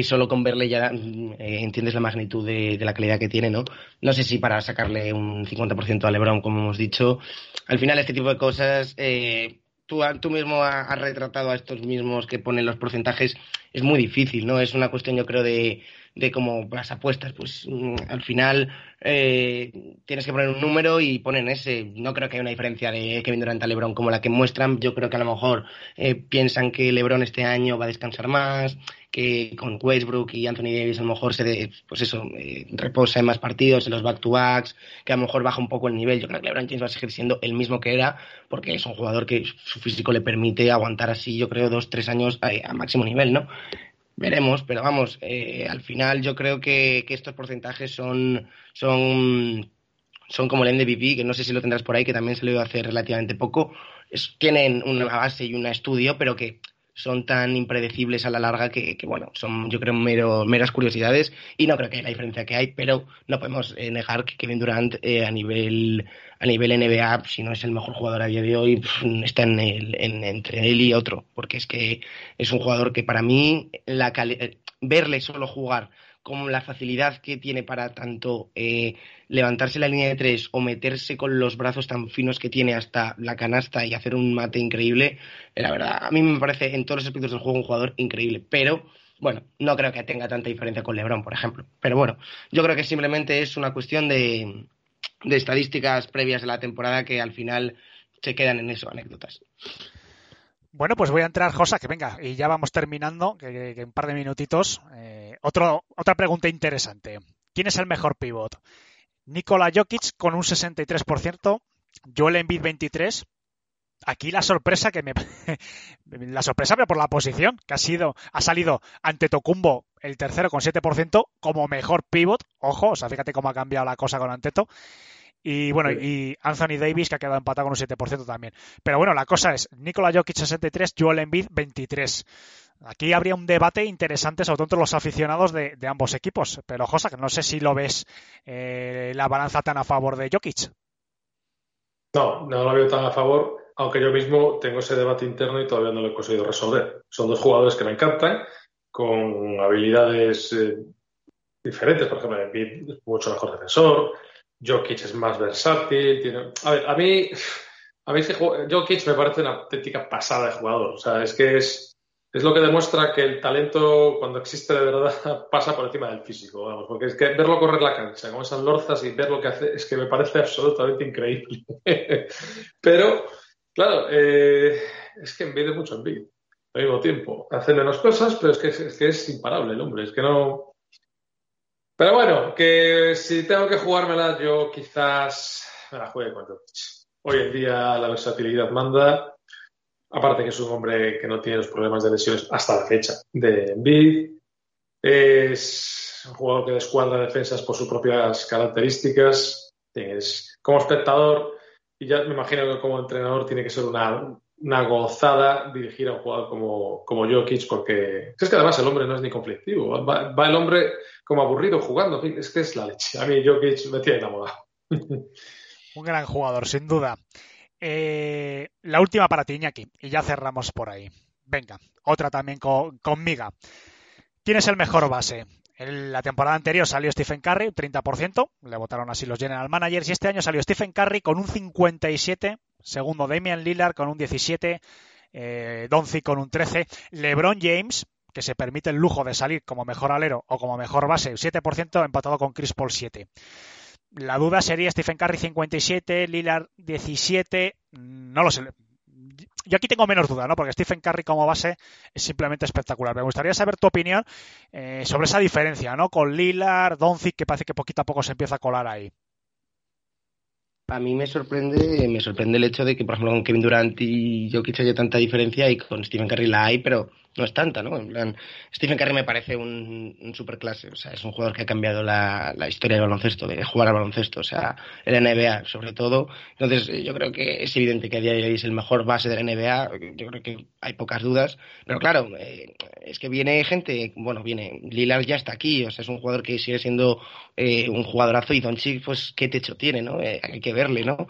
solo con verle ya eh, entiendes la magnitud de, de, la calidad que tiene, ¿no? No sé si para sacarle un 50% a LeBron, como hemos dicho. Al final, este tipo de cosas, eh, tú, tú mismo has retratado a estos mismos que ponen los porcentajes, es muy difícil, ¿no? Es una cuestión, yo creo, de, de como las apuestas, pues mm, al final eh, tienes que poner un número y ponen ese. No creo que haya una diferencia de Kevin Durant a LeBron como la que muestran. Yo creo que a lo mejor eh, piensan que LeBron este año va a descansar más, que con Westbrook y Anthony Davis a lo mejor se de, pues eso, eh, reposa en más partidos, en los back-to-backs, que a lo mejor baja un poco el nivel. Yo creo que LeBron James va a seguir siendo el mismo que era, porque es un jugador que su físico le permite aguantar así, yo creo, dos, tres años a, a máximo nivel, ¿no? Veremos, pero vamos, eh, al final yo creo que, estos porcentajes son, son, son como el MVP, que no sé si lo tendrás por ahí, que también se lo iba a hacer relativamente poco. Tienen una base y un estudio, pero que son tan impredecibles a la larga que, bueno, son yo creo mero, meras curiosidades. Y no creo que haya la diferencia que hay, pero no podemos eh, negar que Kevin Durant eh, a nivel a nivel NBA, si no es el mejor jugador a día de hoy, está en el, en, entre él y otro, porque es que es un jugador que para mí la verle solo jugar con la facilidad que tiene para tanto eh, levantarse la línea de tres o meterse con los brazos tan finos que tiene hasta la canasta y hacer un mate increíble, eh, la verdad, a mí me parece en todos los aspectos del juego un jugador increíble, pero bueno, no creo que tenga tanta diferencia con LeBron, por ejemplo. Pero bueno, yo creo que simplemente es una cuestión de, de estadísticas previas de la temporada que al final se quedan en eso, anécdotas. Bueno, pues voy a entrar, Josa, que venga, y ya vamos terminando, que, un par de minutitos. Eh, otro, otra pregunta interesante. ¿Quién es el mejor pivot? Nikola Jokic con un 63%, Joel Embiid 23%. Aquí la sorpresa que me (laughs) la sorpresa pero por la posición que ha sido ha salido ante Tocumbo el tercero con 7% como mejor pivot, ojo, o sea, fíjate cómo ha cambiado la cosa con Anteto. Y bueno, y Anthony Davis que ha quedado empatado con un 7% también. Pero bueno, la cosa es, Nikola Jokic 63, Joel Embiid 23. Aquí habría un debate interesante, sobre todo entre los aficionados de, de ambos equipos. Pero, Josa, que no sé si lo ves eh, la balanza tan a favor de Jokic. No, no lo veo tan a favor, aunque yo mismo tengo ese debate interno y todavía no lo he conseguido resolver. Son dos jugadores que me encantan, con habilidades eh, diferentes. Por ejemplo, Embiid es mucho mejor defensor, Jokic es más versátil. Tiene... A ver, a mí, a mí Jokic me parece una auténtica pasada de jugador. O sea, es que es, es lo que demuestra que el talento, cuando existe de verdad, (laughs) pasa por encima del físico. Porque es que verlo correr la cancha con esas lorzas y ver lo que hace, es que me parece absolutamente increíble. (laughs) Pero, claro, eh, es que envidia mucho en Big. Al mismo tiempo, hace menos cosas, pero es que es, que es imparable el hombre. Es que no. Pero bueno, que si tengo que jugármela, yo quizás me la juegue Jokic. Hoy en día la versatilidad manda Aparte que es un hombre que no tiene los problemas de lesiones hasta la fecha de Embiid. Es un jugador que descuadra defensas por sus propias características. Es, como espectador, y ya me imagino que como entrenador tiene que ser una, una gozada dirigir a un jugador como, como Jokic, porque es que además el hombre no es ni conflictivo. Va, el hombre como aburrido jugando. Es que es la leche. A mí Jokic me tiene enamorado. (laughs) un gran jugador, sin duda. Eh, la última para ti, Iñaki, y ya cerramos por ahí. Venga, otra también con, conmigo. ¿Quién es el mejor base? En la temporada anterior salió Stephen Curry, 30%, le votaron así los general managers, y este año salió Stephen Curry con un 57, segundo Damian Lillard con un 17, eh, con un 13, LeBron James, que se permite el lujo de salir como mejor alero o como mejor base, 7%, empatado con Chris Paul 7. La duda sería Stephen Curry 57, Lillard 17, no lo sé. Yo aquí tengo menos duda, ¿no? Porque Stephen Curry como base es simplemente espectacular. Me gustaría saber tu opinión eh, sobre esa diferencia, ¿no? Con Lillard, Doncic, que parece que poquito a poco se empieza a colar ahí. A mí me sorprende, me sorprende el hecho de que, por ejemplo, con Kevin Durant y Jokic haya tanta diferencia y con Stephen Curry la hay, pero no es tanta, ¿no? En plan, Stephen Curry me parece un, un superclase, o sea, es un jugador que ha cambiado la, la, historia del baloncesto, de jugar al baloncesto, o sea, el NBA sobre todo. Entonces, yo creo que es evidente que a día de hoy es el mejor base de la NBA, yo creo que hay pocas dudas, pero claro, eh, es que viene gente, bueno, viene, Lillard ya está aquí, o sea, es un jugador que sigue siendo eh, un jugadorazo y Doncic, pues, qué techo tiene, ¿no? Eh, hay que verle, ¿no?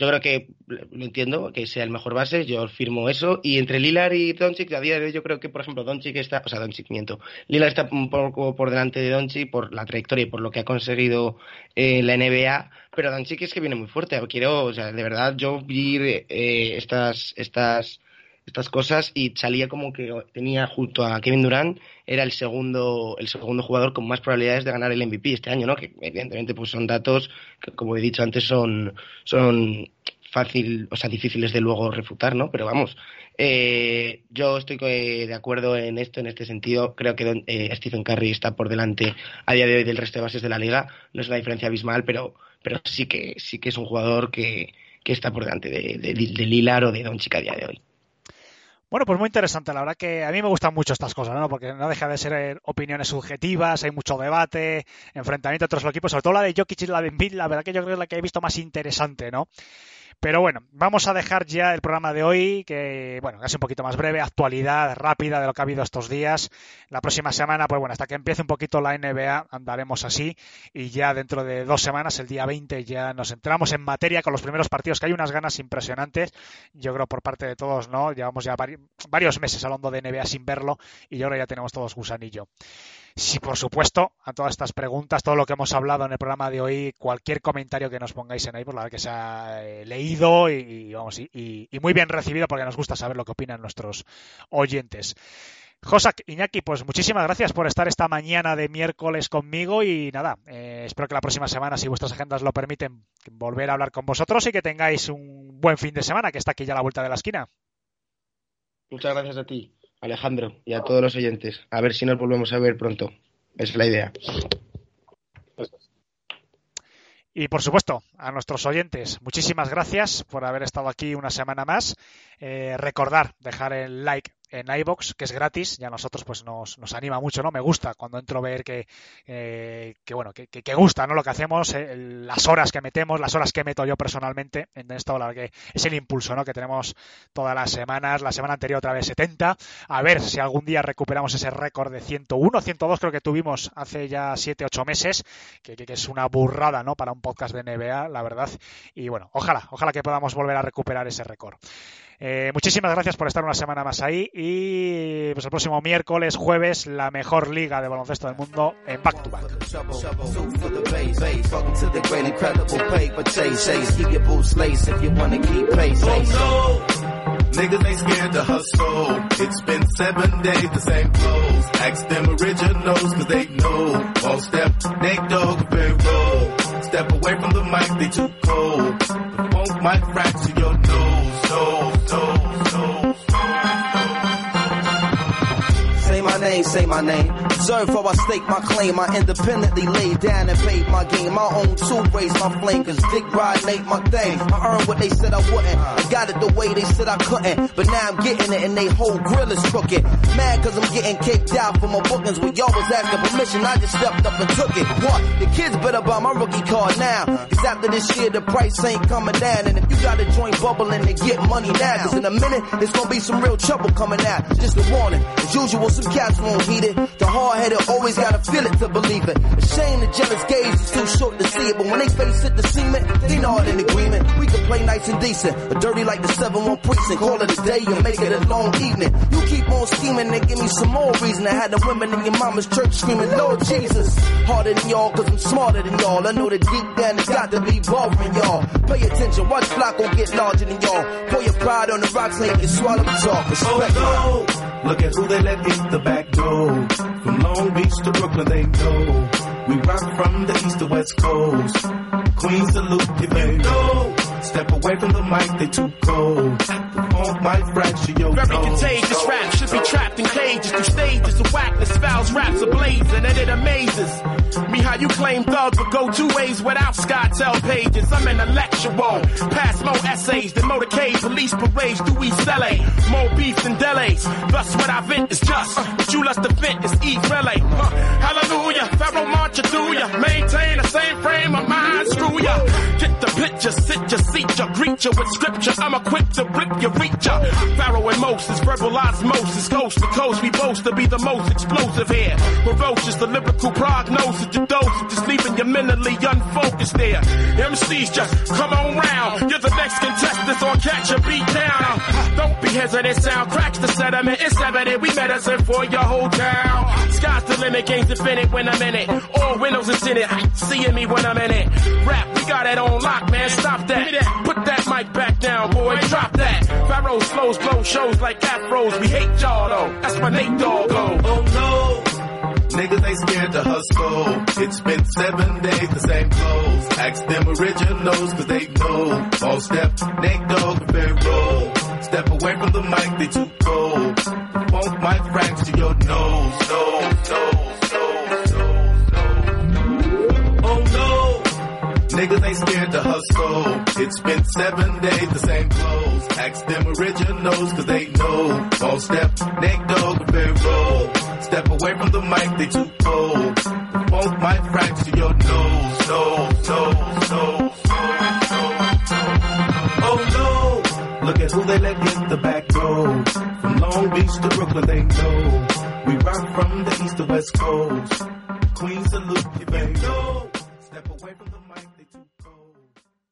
Eh, yo creo que lo entiendo, que sea el mejor base, yo firmo eso. Y entre Lillard y Doncic, a día de hoy yo creo que, por ejemplo, Doncic está, o sea, Doncic miento, Lillard está un poco por delante de Doncic por la trayectoria y por lo que ha conseguido en la NBA, pero Doncic es que viene muy fuerte. Quiero, o sea, de verdad, yo vi eh, estas, estas estas cosas y salía como que tenía junto a Kevin Durant era el segundo el segundo jugador con más probabilidades de ganar el MVP este año, ¿no? Que evidentemente pues son datos que como he dicho antes son son fácil, o sea, difíciles de luego refutar, ¿no? Pero vamos, eh, yo estoy de acuerdo en esto, en este sentido. Creo que eh, Stephen Curry está por delante a día de hoy del resto de bases de la liga. No es una diferencia abismal, pero, pero sí que sí que es un jugador que, que está por delante de, de, de Lilar o de Doncic a día de hoy. Bueno, pues muy interesante. La verdad que a mí me gustan mucho estas cosas, ¿no? Porque no deja de ser eh, opiniones subjetivas, hay mucho debate, enfrentamiento entre los equipos, sobre todo la de Jokic y la de Embiid, la verdad que yo creo que es la que he visto más interesante, ¿no? Pero bueno, vamos a dejar ya el programa de hoy, que bueno, es un poquito más breve, actualidad rápida de lo que ha habido estos días. La próxima semana, pues bueno, hasta que empiece un poquito la NBA, andaremos así. Y ya dentro de dos semanas, el día 20, ya nos entramos en materia con los primeros partidos, que hay unas ganas impresionantes. Yo creo por parte de todos, ¿no? Llevamos ya varios meses hablando de NBA sin verlo y ahora ya tenemos todos gusanillo. Si, por supuesto, a todas estas preguntas, todo lo que hemos hablado en el programa de hoy, cualquier comentario que nos pongáis en ahí, por la verdad que se ha eh, leído y, vamos, y, muy bien recibido porque nos gusta saber lo que opinan nuestros oyentes. Josak, Iñaki, pues muchísimas gracias por estar esta mañana de miércoles conmigo y nada, eh, espero que la próxima semana, si vuestras agendas lo permiten, volver a hablar con vosotros y que tengáis un buen fin de semana, que está aquí ya a la vuelta de la esquina. Muchas gracias a ti. Alejandro, y a todos los oyentes. A ver si nos volvemos a ver pronto. Es la idea. Y por supuesto, a nuestros oyentes, muchísimas gracias por haber estado aquí una semana más. Eh, recordar dejar el like en iBox, que es gratis, y a nosotros pues nos, nos anima mucho, ¿no? Me gusta cuando entro a ver que, eh, que bueno, que, que, gusta, ¿no? Lo que hacemos, eh, las horas que metemos, las horas que meto yo personalmente en esto, la que es el impulso, ¿no? Que tenemos todas las semanas, la semana anterior otra vez 70, a ver si algún día recuperamos ese récord de 101, 102 creo que tuvimos hace ya 7, 8 meses, que, que, es una burrada, ¿no? Para un podcast de NBA, la verdad, y bueno, ojalá, ojalá que podamos volver a recuperar ese récord. Eh, muchísimas gracias por estar una semana más ahí y pues el próximo miércoles, jueves, la mejor liga de baloncesto del mundo en Back to Back. Niggas ain't scared to hustle. It's been seven days, the same clothes. Ask them originals, cause they know. All step, Nate Dogg, very roll. Step away from the mic, they too cold. The funk might fracture your nose, Say my name. Observe how I stake my claim. I independently laid down and paid my game. My own two raised my flame. Cause Dick Ride ain't my thing. I earned what they said I wouldn't. I got it the way they said I couldn't. But now I'm getting it and they whole grill is crooked. Mad cause I'm getting kicked out for my bookings. When y'all was asking permission, I just stepped up and took it. What? The kids better buy my rookie card now. Cause after this year, the price ain't coming down. And if you got a joint bubbling, then get money now. Cause in a minute, it's gonna be some real trouble coming out. Just a warning. As usual, some cats won't heed it. The hard headed always gotta feel it to believe it. A shame the jealous gaze is too short to see it. But when they face it, the cement, they nod in agreement. We can play nice and decent. But dirty like the 7-1 precinct. Call it a day and make it a long evening. You keep on scheming and give me some more reason. I had the women in your mama's church screaming, Lord Jesus. Harder than y'all, cause I'm smarter than y'all. I know that deep down it's got to be bothering y'all. Pay attention, watch Flacco get larger than y'all. Pour your pride on the rocks you can swallow the talk. Oh no! Look at who they let in the back door. From Long Beach to Brooklyn, they know. We rock from the east to west coast. Queens salute you know. Step away from the mic, they too cold. Funk might fracture your Very contagious rap should be trapped in cages through stages of whackness, fouls, raps ablazing, and it amazes me how you claim thugs would go two ways without SkyTel pages. I'm intellectual, pass more essays than motorcade, police parades through East LA, more beef than delays. Thus, what I vent is just what you lust to vent is eat relay. Huh. Hallelujah, Pharaoh march you through ya, maintain the same frame of mind, screw ya. Get the picture, sit ya, ya with scripture. I'm equipped to rip your reach. Pharaoh and Moses, verbal osmosis, coast to coast. We boast to be the most explosive here. Ferocious, the lyrical prognosis, the dose, just leaving you mentally unfocused there. MCs just come on round. You're the next contestant on Catch a Beat Down. Don't be hesitant, sound cracks the sediment. It's evident we medicine for your whole town. Sky's the limit, game's infinite when I'm in it. All windows is in it, seeing me when I'm in it. Rap, we got it on lock, man. Stop that. Put that mic back down, boy. Drop that. Pharaoh's flows, blow shows like afros. We hate y'all though. That's my Nate Dogg. Oh no! Niggas ain't scared to hustle. It's been seven days, the same clothes. Ask them originals, cause they know. All step, Nate Dogg, very roll. Step away from the mic, they too cold. The funk might fracture your nose, nose, nose, Niggas ain't scared to hustle. It's been seven days, the same clothes. Ask them originals, cause they know. All step, neck dog, very roll. Step away from the mic, they too cold. The funk might fracture your nose, no, no, nose. Oh no! Look at who they let get the back door. From Long Beach to Brooklyn, they know. We rock from the east to west coast. Queens salute you, baby. Step away from